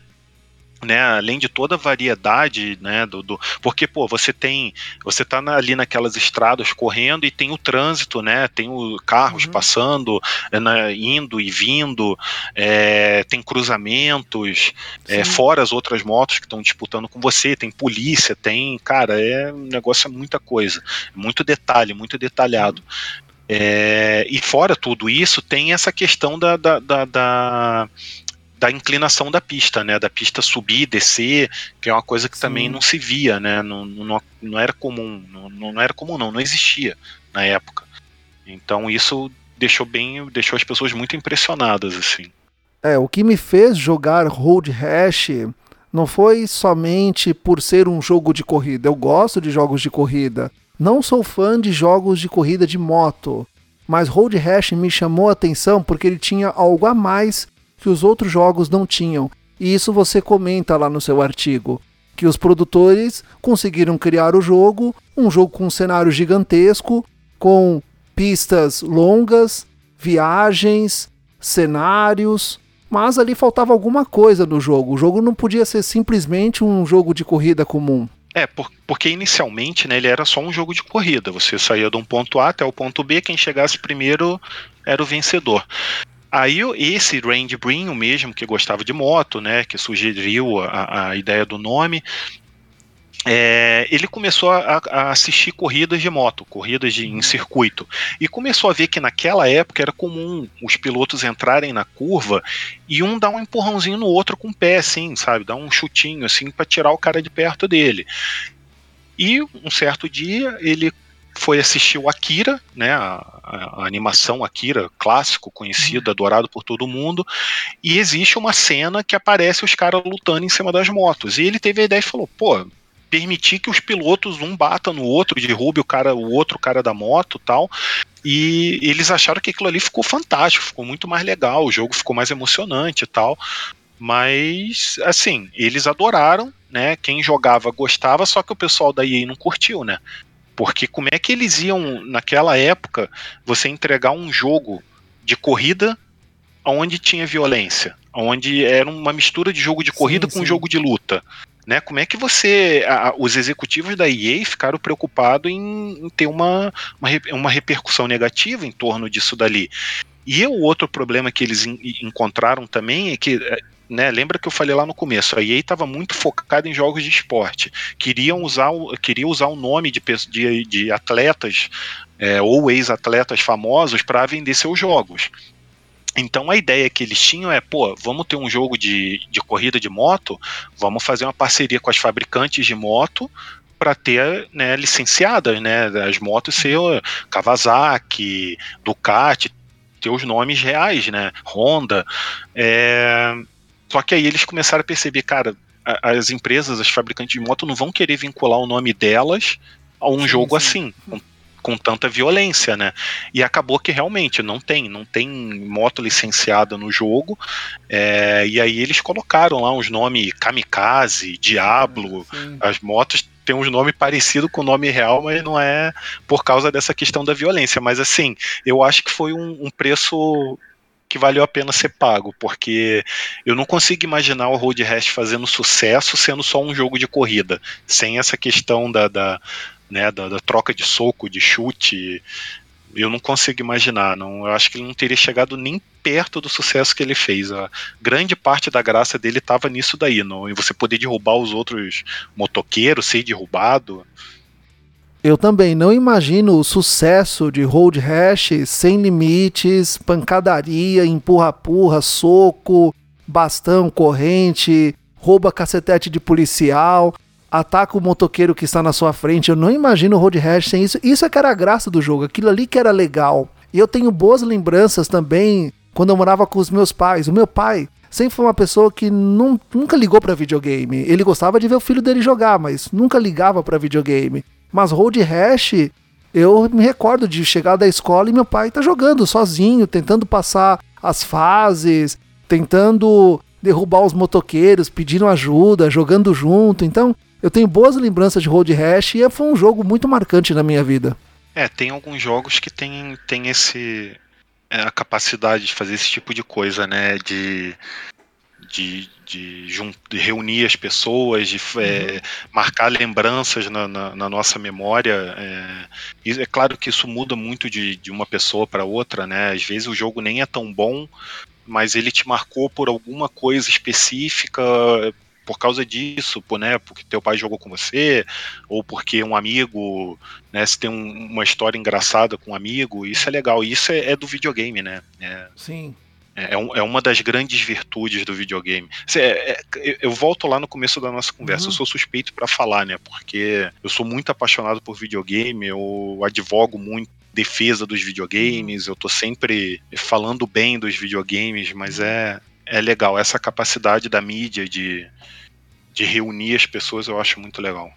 né, além de toda a variedade, né, do, do, porque pô, você tem, você tá na, ali naquelas estradas correndo e tem o trânsito, né, tem o carros uhum. passando, é, né, indo e vindo, é, tem cruzamentos, é, fora as outras motos que estão disputando com você, tem polícia, tem, cara, é um negócio é muita coisa, muito detalhe, muito detalhado. É, e fora tudo isso, tem essa questão da, da, da, da da inclinação da pista, né? Da pista subir e descer, que é uma coisa que Sim. também não se via, né? Não, não, não era comum, não, não era comum, não, não existia na época. Então isso deixou bem, deixou as pessoas muito impressionadas, assim. É, o que me fez jogar Road Rash não foi somente por ser um jogo de corrida. Eu gosto de jogos de corrida. Não sou fã de jogos de corrida de moto. Mas Road Rash me chamou a atenção porque ele tinha algo a mais que os outros jogos não tinham. E isso você comenta lá no seu artigo. Que os produtores conseguiram criar o jogo, um jogo com um cenário gigantesco, com pistas longas, viagens, cenários, mas ali faltava alguma coisa no jogo. O jogo não podia ser simplesmente um jogo de corrida comum. É, por, porque inicialmente né, ele era só um jogo de corrida. Você saía de um ponto A até o ponto B, quem chegasse primeiro era o vencedor. Aí esse Randy Brin, o mesmo que gostava de moto, né, que sugeriu a, a ideia do nome, é, ele começou a, a, assistir corridas de moto, corridas de, em circuito, e começou a ver que naquela época era comum os pilotos entrarem na curva e um dar um empurrãozinho no outro com o pé, assim, sabe, dar um chutinho assim para tirar o cara de perto dele. E um certo dia ele foi assistir o Akira, né, a, a, animação Akira, clássico, conhecido, uhum. adorado por todo mundo, e existe uma cena que aparece os caras lutando em cima das motos. E ele teve a ideia e falou: pô, permitir que os pilotos um bata no outro, derrube o cara, o outro cara da moto, tal. E eles acharam que aquilo ali ficou fantástico, ficou muito mais legal, o jogo ficou mais emocionante e tal. Mas, assim, eles adoraram, né? Quem jogava gostava, só que o pessoal da EA não curtiu, né? Porque como é que eles iam, naquela época, você entregar um jogo de corrida onde tinha violência? Onde era uma mistura de jogo de corrida sim, com sim. jogo de luta. Né? Como é que você. A, os executivos da EA ficaram preocupados em, em ter uma, uma, uma, repercussão negativa em torno disso dali. E o outro problema que eles encontraram também é que. Né, lembra que eu falei lá no começo, a EA estava muito focada em jogos de esporte. Queriam usar, queria usar o nome de, de, de atletas é, ou ex-atletas famosos para vender seus jogos. Então a ideia que eles tinham é, pô, vamos ter um jogo de, de corrida de moto, vamos fazer uma parceria com as fabricantes de moto para ter né, licenciadas, né, as motos ser Kawasaki, Ducati, ter os nomes reais, né, Honda. É... Só que aí eles começaram a perceber, cara, as empresas, as fabricantes de moto não vão querer vincular o nome delas a um sim, jogo sim. assim, com tanta violência, né? E acabou que realmente não tem, não tem moto licenciada no jogo. É, e aí eles colocaram lá uns nomes Kamikaze, Diablo, as motos tem uns nomes parecidos com o nome real, mas não é por causa dessa questão da violência. Mas assim, eu acho que foi um, um preço que valeu a pena ser pago, porque eu não consigo imaginar o Road Rash fazendo sucesso sendo só um jogo de corrida, sem essa questão da, da, né, da, da, troca de soco, de chute, eu não consigo imaginar. Não, eu acho que ele não teria chegado nem perto do sucesso que ele fez. A grande parte da graça dele estava nisso daí, não, em você poder derrubar os outros motoqueiros, ser derrubado. Eu também não imagino o sucesso de Road Rash sem limites, pancadaria, empurra-purra, soco, bastão, corrente, rouba cacetete de policial ataca o motoqueiro que está na sua frente. Eu não imagino Road Rash sem isso. Isso é que era a graça do jogo, aquilo ali que era legal. E eu tenho boas lembranças também quando eu morava com os meus pais. O meu pai sempre foi uma pessoa que nunca ligou para videogame. Ele gostava de ver o filho dele jogar, mas nunca ligava para videogame. Mas Road Rash, eu me recordo de chegar da escola e meu pai tá jogando sozinho, tentando passar as fases, tentando derrubar os motoqueiros, pedindo ajuda, jogando junto. Então, eu tenho boas lembranças de Road Rash e foi um jogo muito marcante na minha vida. É, tem alguns jogos que tem, tem esse é, a capacidade de fazer esse tipo de coisa, né? De, de, de, de reunir as pessoas, de é, uhum. marcar lembranças na, na, na nossa memória. É, e é claro que isso muda muito de, de uma pessoa para outra, né? Às vezes o jogo nem é tão bom, mas ele te marcou por alguma coisa específica, por causa disso, por, né, porque teu pai jogou com você, ou porque um amigo, né, se tem um, uma história engraçada com um amigo, isso é legal. Isso é, é do videogame, né? É. Sim. É, é, uma das grandes virtudes do videogame. É, é, eu volto lá no começo da nossa conversa. Uhum. Eu sou suspeito para falar, né? Porque eu sou muito apaixonado por videogame, eu advogo muito defesa dos videogames, eu tô sempre falando bem dos videogames, mas é, é legal. Essa capacidade da mídia de, de reunir as pessoas eu acho muito legal.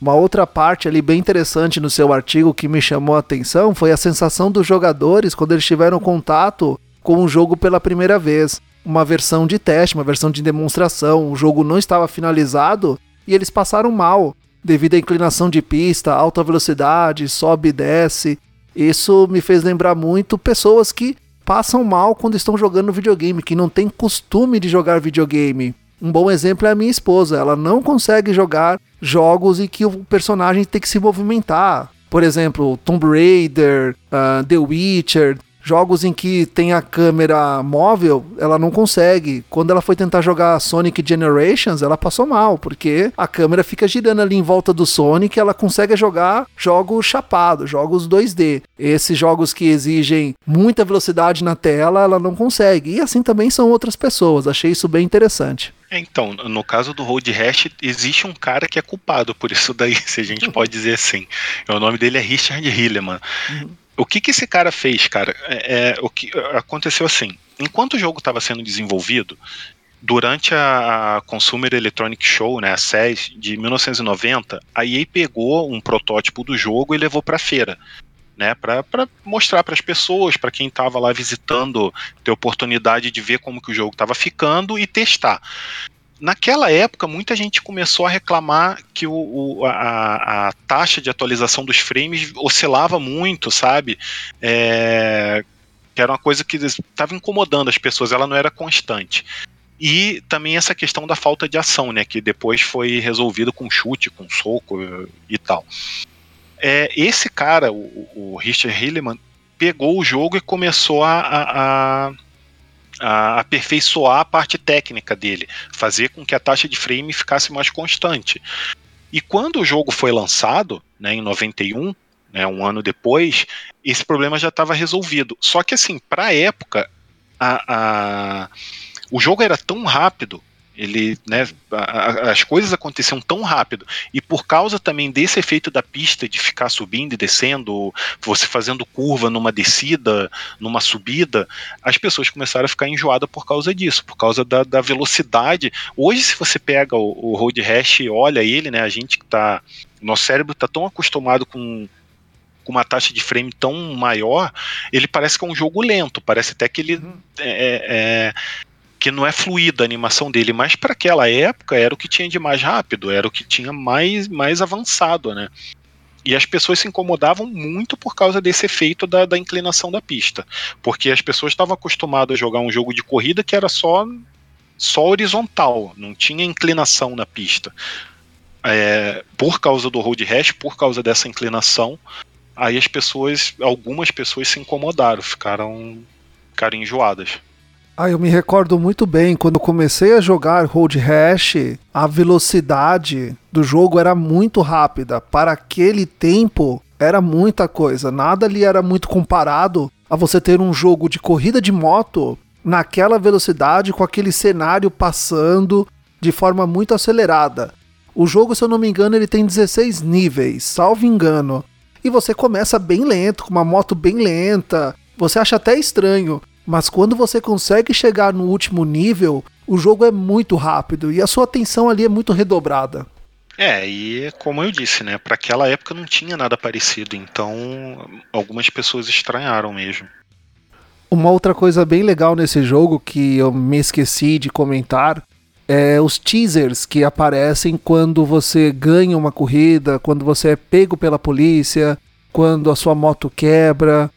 Uma outra parte ali bem interessante no seu artigo que me chamou a atenção foi a sensação dos jogadores quando eles tiveram contato com o jogo pela primeira vez. Uma versão de teste, uma versão de demonstração, o jogo não estava finalizado e eles passaram mal devido à inclinação de pista, alta velocidade, sobe e desce. Isso me fez lembrar muito pessoas que passam mal quando estão jogando videogame, que não têm costume de jogar videogame. Um bom exemplo é a minha esposa. Ela não consegue jogar jogos em que o personagem tem que se movimentar. Por exemplo, Tomb Raider, uh, The Witcher, Jogos em que tem a câmera móvel, ela não consegue. Quando ela foi tentar jogar Sonic Generations, ela passou mal, porque a câmera fica girando ali em volta do Sonic, ela consegue jogar jogos chapados, jogos 2D. Esses jogos que exigem muita velocidade na tela, ela não consegue. E assim também são outras pessoas. Achei isso bem interessante. É, então, no caso do Road Rash, existe um cara que é culpado por isso daí, se a gente pode dizer assim. O nome dele é Richard Hilleman. Uhum. O que, que esse cara fez, cara? É, é o que aconteceu assim. Enquanto o jogo estava sendo desenvolvido, durante a Consumer Electronic Show, né, a SES, de 1990, a EA pegou um protótipo do jogo e levou para a feira. Né, para mostrar para as pessoas, para quem estava lá visitando, ter oportunidade de ver como que o jogo estava ficando e testar naquela época, muita gente começou a reclamar que o, o a, a, taxa de atualização dos frames oscilava muito, sabe? É, que era uma coisa que estava incomodando as pessoas, ela não era constante. E também essa questão da falta de ação, né? Que depois foi resolvido com chute, com soco e tal. É, esse cara, o, o Richard Hilleman, pegou o jogo e começou a, a, a a aperfeiçoar a parte técnica dele, fazer com que a taxa de frame ficasse mais constante. E quando o jogo foi lançado, né, em 91, né, um ano depois, esse problema já estava resolvido. Só que assim, para a época, a, o jogo era tão rápido ele, né, as coisas aconteciam tão rápido e por causa também desse efeito da pista de ficar subindo e descendo, você fazendo curva numa descida, numa subida, as pessoas começaram a ficar enjoadas por causa disso, por causa da, da velocidade. Hoje, se você pega o, o Road Rash e olha ele, né, a gente que tá, nosso cérebro está tão acostumado com com uma taxa de frame tão maior, ele parece que é um jogo lento, parece até que ele uhum. é, é, que não é fluida a animação dele, mas para aquela época era o que tinha de mais rápido, era o que tinha mais, mais avançado, né? E as pessoas se incomodavam muito por causa desse efeito da, da inclinação da pista. Porque as pessoas estavam acostumadas a jogar um jogo de corrida que era só, só horizontal, não tinha inclinação na pista. É, por causa do road rash, por causa dessa inclinação, aí as pessoas, algumas pessoas se incomodaram, ficaram, ficaram enjoadas. Ah, eu me recordo muito bem quando comecei a jogar Road Rash, a velocidade do jogo era muito rápida. Para aquele tempo, era muita coisa. Nada ali era muito comparado a você ter um jogo de corrida de moto naquela velocidade, com aquele cenário passando de forma muito acelerada. O jogo, se eu não me engano, ele tem 16 níveis, salvo engano. E você começa bem lento, com uma moto bem lenta. Você acha até estranho mas quando você consegue chegar no último nível, o jogo é muito rápido e a sua atenção ali é muito redobrada. É, e como eu disse, né, para aquela época não tinha nada parecido, então algumas pessoas estranharam mesmo. Uma outra coisa bem legal nesse jogo que eu me esqueci de comentar é os teasers que aparecem quando você ganha uma corrida, quando você é pego pela polícia, quando a sua moto quebra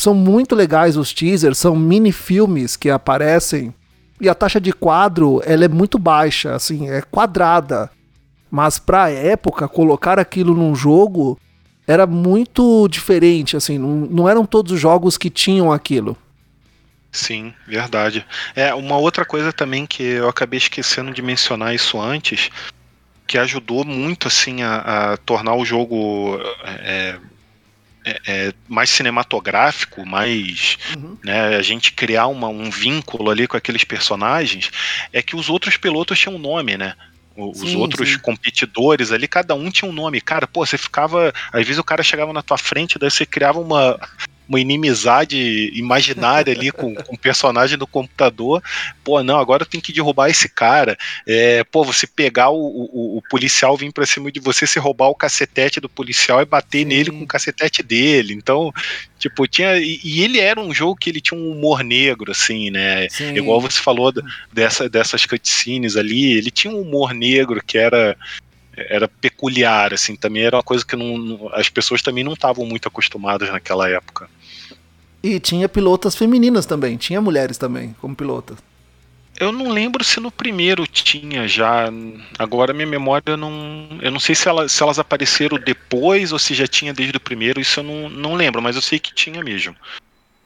são muito legais os teasers, são mini filmes que aparecem e a taxa de quadro ela é muito baixa, assim, é quadrada. Mas para a época colocar aquilo num jogo era muito diferente, assim, não, não eram todos os jogos que tinham aquilo. Sim, verdade. É uma outra coisa também que eu acabei esquecendo de mencionar isso antes, que ajudou muito assim a, a tornar o jogo é, é, é, mais cinematográfico, mais uhum. né, a gente criar uma, um vínculo ali com aqueles personagens, é que os outros pilotos tinham um nome, né? Os sim, outros sim. competidores ali, cada um tinha um nome. Cara, pô, você ficava. Às vezes o cara chegava na tua frente, daí você criava uma, uma inimizade imaginária ali com, com o personagem do computador. Pô, não, agora tem que derrubar esse cara. É, pô, você pegar o, o, o policial vir pra cima de você, se roubar o cacetete do policial e bater Sim. nele com o cacetete dele. Então, tipo, tinha. E, e, ele era um jogo que ele tinha um humor negro, assim, né? Sim. Igual você falou dessa, dessas cutscenes ali, ele tinha um humor negro que era era peculiar, assim, também era uma coisa que não, as pessoas também não estavam muito acostumadas naquela época. E tinha pilotas femininas também, tinha mulheres também como pilotas. Eu não lembro se no primeiro tinha já. Agora minha memória não. Eu não sei se, se elas apareceram depois ou se já tinha desde o primeiro, isso eu não, não lembro, mas eu sei que tinha mesmo.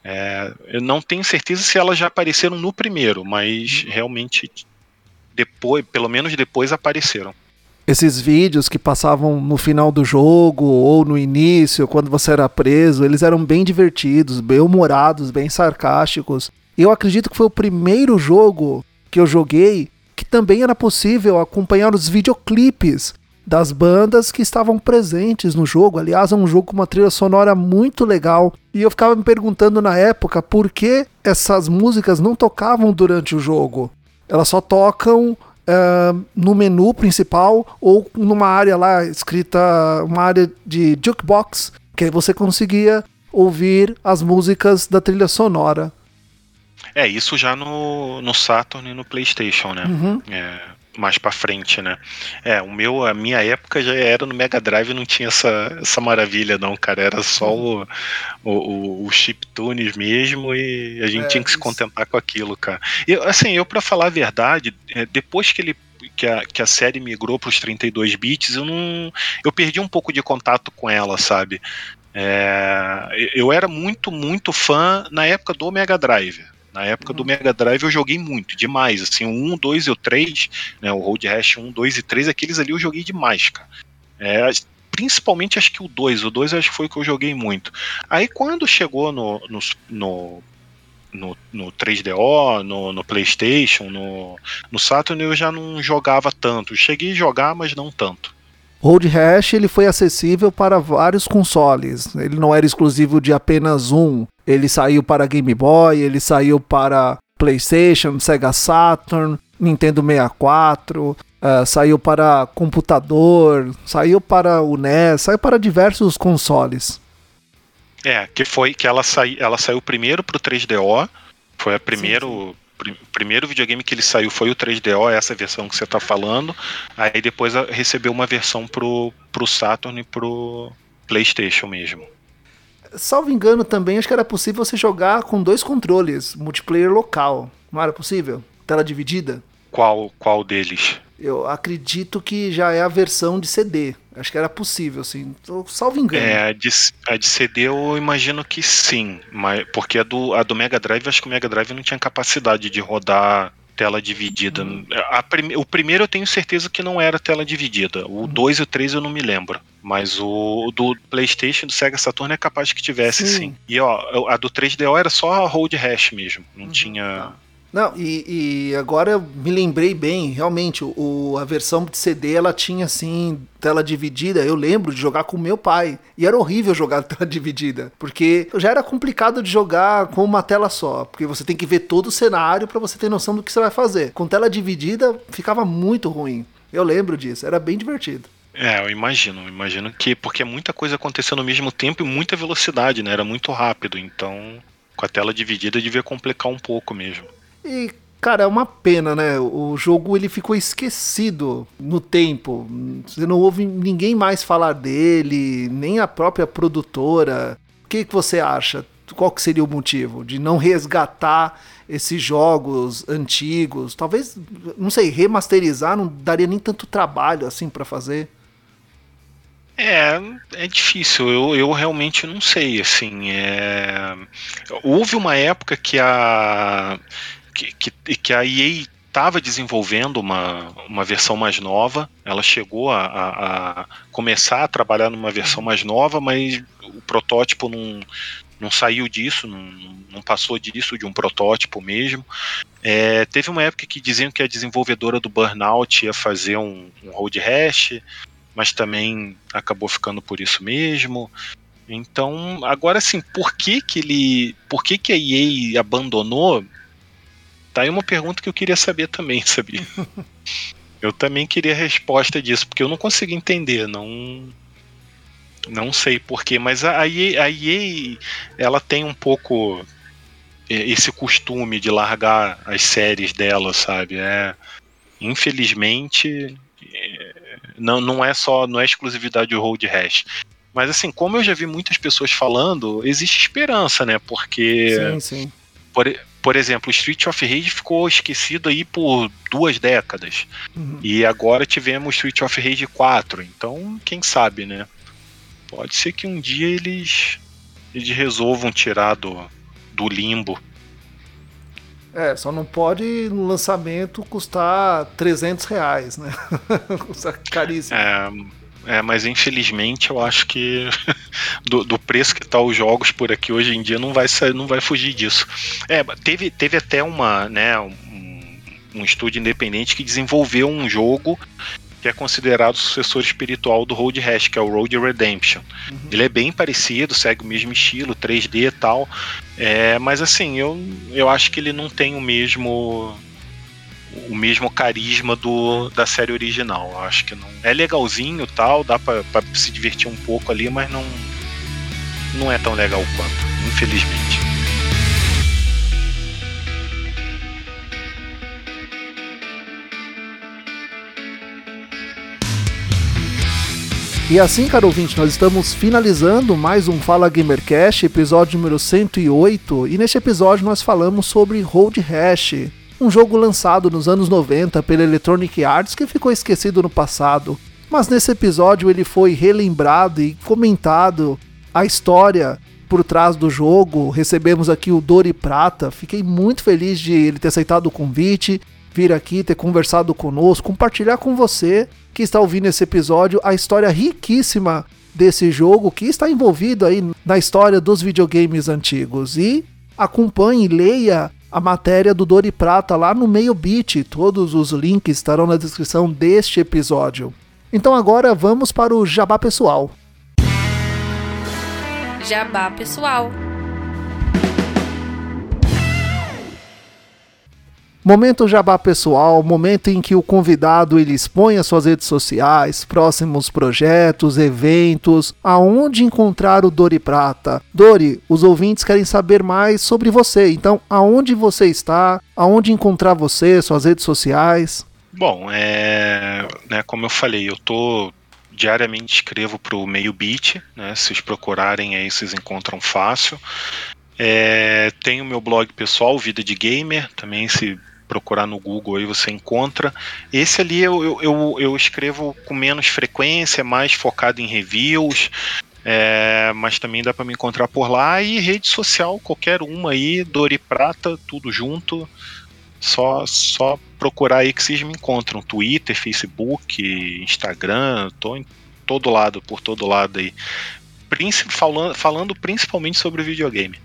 É, eu não tenho certeza se elas já apareceram no primeiro, mas realmente depois, pelo menos depois apareceram esses vídeos que passavam no final do jogo ou no início, quando você era preso, eles eram bem divertidos, bem humorados, bem sarcásticos. Eu acredito que foi o primeiro jogo que eu joguei que também era possível acompanhar os videoclipes das bandas que estavam presentes no jogo. Aliás, é um jogo com uma trilha sonora muito legal. E eu ficava me perguntando na época por que essas músicas não tocavam durante o jogo. Elas só tocam uh, no menu principal ou numa área lá escrita, uma área de jukebox, que você conseguia ouvir as músicas da trilha sonora. É, isso já no, no Saturn e no PlayStation, né? Uhum. É, mais para frente, né? É, o meu, a minha época já era no Mega Drive, não tinha essa, essa maravilha, não, cara. Era só o, o, o chiptunes mesmo e a gente é, tinha que se contentar com aquilo, cara. E, assim, eu, para falar a verdade, é, depois que ele que a, que a série migrou para os 32 bits, eu não. Eu perdi um pouco de contato com ela, sabe? É, eu era muito, muito fã na época do Mega Drive. Na época uhum. do Mega Drive eu joguei muito, demais. Assim, o 1, 2 e o 3, né, o Road Rash 1, 2 e 3, aqueles ali eu joguei demais, cara. É, principalmente acho que o 2, o 2 acho que foi o que eu joguei muito. Aí quando chegou no, no, no no, no 3DO, no, no, PlayStation, no, no Saturn eu já não jogava tanto. Cheguei a jogar, mas não tanto. Road Rash ele foi acessível para vários consoles. Ele não era exclusivo de apenas um. Ele saiu para Game Boy, ele saiu para PlayStation, Sega Saturn, Nintendo 64, uh, eh, saiu para computador, saiu para o NES, saiu para diversos consoles. É, que foi que ela, sai, ela saiu primeiro para o 3DO, foi a primeiro, sim, sim. Pr primeiro videogame que ele saiu foi o 3DO, essa versão que você está falando. Aí depois recebeu uma versão pro, pro Saturn e pro PlayStation mesmo salvo engano também, acho que era possível você jogar com dois controles, multiplayer local. Não era possível? Tela dividida? Qual, qual deles? Eu acredito que já é a versão de CD. Acho que era possível, assim. Salvo engano. É, a de, a de CD eu imagino que sim. Mas, porque a do, a do Mega Drive, acho que o Mega Drive não tinha capacidade de rodar tela dividida. Uhum. Prim, o primeiro eu tenho certeza que não era tela dividida. O 2 uhum. e o 3 eu não me lembro. Mas o, do PlayStation do Sega Saturn é capaz que tivesse, sim. sim. E ó, a do 3DO era só a Hold Hash mesmo. Não uhum. tinha. Não, e, e, agora eu me lembrei bem, realmente, o, a versão de CD ela tinha assim, tela dividida. Eu lembro de jogar com meu pai. E era horrível jogar tela dividida. Porque já era complicado de jogar com uma tela só. Porque você tem que ver todo o cenário para você ter noção do que você vai fazer. Com tela dividida ficava muito ruim. Eu lembro disso, era bem divertido. É, eu imagino, eu imagino que porque muita coisa aconteceu no mesmo tempo e muita velocidade, né? Era muito rápido, então com a tela dividida devia complicar um pouco mesmo. E, cara, é uma pena, né? O jogo ele ficou esquecido no tempo. Você não ouve ninguém mais falar dele, nem a própria produtora. O que, que você acha? Qual que seria o motivo de não resgatar esses jogos antigos? Talvez, não sei, remasterizar não daria nem tanto trabalho assim para fazer. É, é difícil. Eu, eu realmente não sei. Assim, é... houve uma época que a que, que, que a EA estava desenvolvendo uma, uma versão mais nova. Ela chegou a, a, a, começar a trabalhar numa versão mais nova, mas o protótipo não, não saiu disso, não, não passou disso, de um protótipo mesmo. É, teve uma época que diziam que a desenvolvedora do Burnout ia fazer um, um road hash, mas também acabou ficando por isso mesmo. Então, agora sim, por que que ele, por que que a EA abandonou? Tá aí uma pergunta que eu queria saber também, sabia? eu também queria resposta disso, porque eu não consigo entender, não não sei porquê, mas a EA, a EA ela tem um pouco esse costume de largar as séries dela, sabe? É, infelizmente, é, não, não é só, não é exclusividade do Road Rash. Mas assim, como eu já vi muitas pessoas falando, existe esperança, né? Porque. Sim, sim. Por, por exemplo, Street of Rage ficou esquecido aí por duas décadas. Uhum. E agora tivemos Street of Rage 4. Então, quem sabe, né? Pode ser que um dia eles, eles resolvam tirar do, do limbo. É, só não pode no lançamento custar 300 reais, né? Caríssimo. É, é, mas infelizmente eu acho que do, do, preço que tá os jogos por aqui hoje em dia não vai sair, não vai fugir disso. É, teve, teve até uma, né, um, um estúdio independente que desenvolveu um jogo que é considerado o sucessor espiritual do Road Rash, que é o Road Redemption. Uhum. Ele é bem parecido, segue o mesmo estilo, 3D e tal. É, mas assim, eu, eu acho que ele não tem o mesmo o mesmo carisma do, da série original. Eu acho que não é legalzinho tal, dá para se divertir um pouco ali, mas não não é tão legal quanto, infelizmente. E assim, caro ouvinte, nós estamos finalizando mais um Fala Gamercast, episódio número 108, e neste episódio nós falamos sobre Road Rash, um jogo lançado nos anos 90 pela Electronic Arts que ficou esquecido no passado. Mas nesse episódio ele foi relembrado e comentado a história por trás do jogo. Recebemos aqui o Dori Prata. Fiquei muito feliz de ele ter aceitado o convite, vir aqui, ter conversado conosco, compartilhar com você que está ouvindo esse episódio a história riquíssima desse jogo que está envolvido aí na história dos videogames antigos. E acompanhe, leia a matéria do Dori Prata lá no Meio Beat. Todos os links estarão na descrição deste episódio. Então agora vamos para o jabá pessoal. Jabá pessoal. Momento jabá pessoal, momento em que o convidado ele expõe as suas redes sociais, próximos projetos, eventos, aonde encontrar o Dori Prata. Dori, os ouvintes querem saber mais sobre você, então aonde você está, aonde encontrar você, suas redes sociais? Bom, é, né, como eu falei, eu tô diariamente escrevo para o Meio Beat, né? Se vocês procurarem aí, vocês encontram fácil. É, tenho meu blog pessoal, Vida de Gamer, também se procurar no Google aí você encontra. Esse ali eu, eu, eu escrevo com menos frequência, mais focado em reviews, é, mas também dá para me encontrar por lá. E rede social, qualquer uma aí, Dori Prata, tudo junto. Só, só procurar aí que vocês me encontram. Twitter, Facebook, Instagram, tô em todo lado, por todo lado aí. Falando, falando principalmente sobre videogame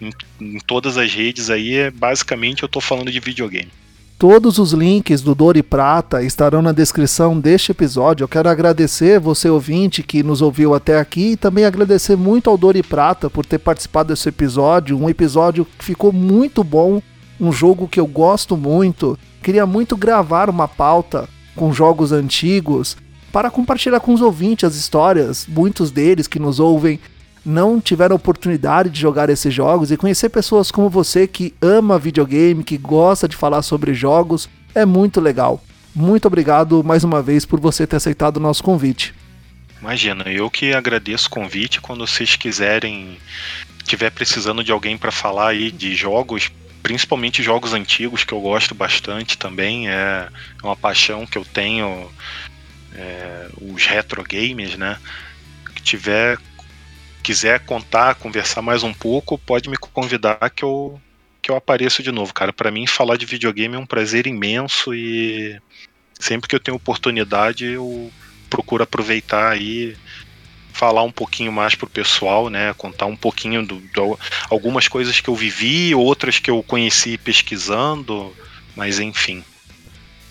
em, em todas as redes aí, é, basicamente eu estou falando de videogame. Todos os links do Dori Prata estarão na descrição deste episódio. Eu quero agradecer você ouvinte que nos ouviu até aqui e também agradecer muito ao Dori Prata por ter participado desse episódio, um episódio que ficou muito bom, um jogo que eu gosto muito. Queria muito gravar uma pauta com jogos antigos para compartilhar com os ouvintes as histórias, muitos deles que nos ouvem não tiveram oportunidade de jogar esses jogos e conhecer pessoas como você que ama videogame, que gosta de falar sobre jogos, é muito legal. Muito obrigado mais uma vez por você ter aceitado o nosso convite. Imagina, eu que agradeço o convite. Quando vocês quiserem, tiver precisando de alguém para falar aí de jogos, principalmente jogos antigos que eu gosto bastante também, é uma paixão que eu tenho, é, os retro games, né? Que tiver quiser contar, conversar mais um pouco, pode me convidar que eu, que eu apareço de novo, cara. Para mim, falar de videogame é um prazer imenso e sempre que eu tenho oportunidade, eu procuro aproveitar aí falar um pouquinho mais pro pessoal, né? Contar um pouquinho do, do algumas coisas que eu vivi, outras que eu conheci pesquisando, mas enfim.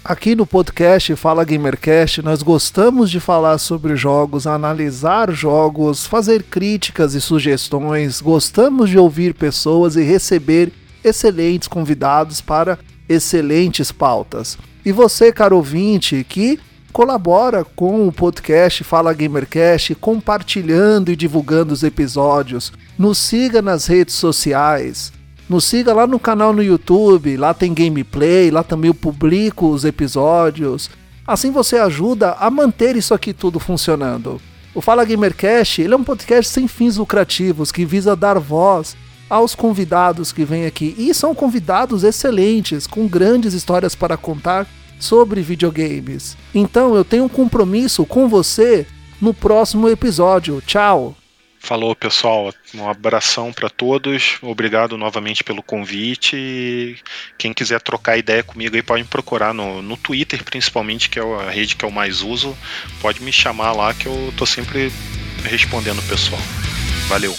Aqui no podcast Fala Gamercast, nós gostamos de falar sobre jogos, analisar jogos, fazer críticas e sugestões, gostamos de ouvir pessoas e receber excelentes convidados para excelentes pautas. E você, caro ouvinte, que colabora com o podcast Fala Gamercast, compartilhando e divulgando os episódios. Nos siga nas redes sociais. Nos siga lá no canal no YouTube, lá tem gameplay, lá também eu publico os episódios. Assim você ajuda a manter isso aqui tudo funcionando. O Fala Gamercast ele é um podcast sem fins lucrativos que visa dar voz aos convidados que vêm aqui. E são convidados excelentes, com grandes histórias para contar sobre videogames. Então eu tenho um compromisso com você no próximo episódio. Tchau! Falou, pessoal. Um abração para todos. Obrigado novamente pelo convite. Quem quiser trocar ideia comigo aí pode me procurar no, no Twitter, principalmente, que é a rede que eu mais uso. Pode me chamar lá que eu tô sempre respondendo o pessoal. Valeu.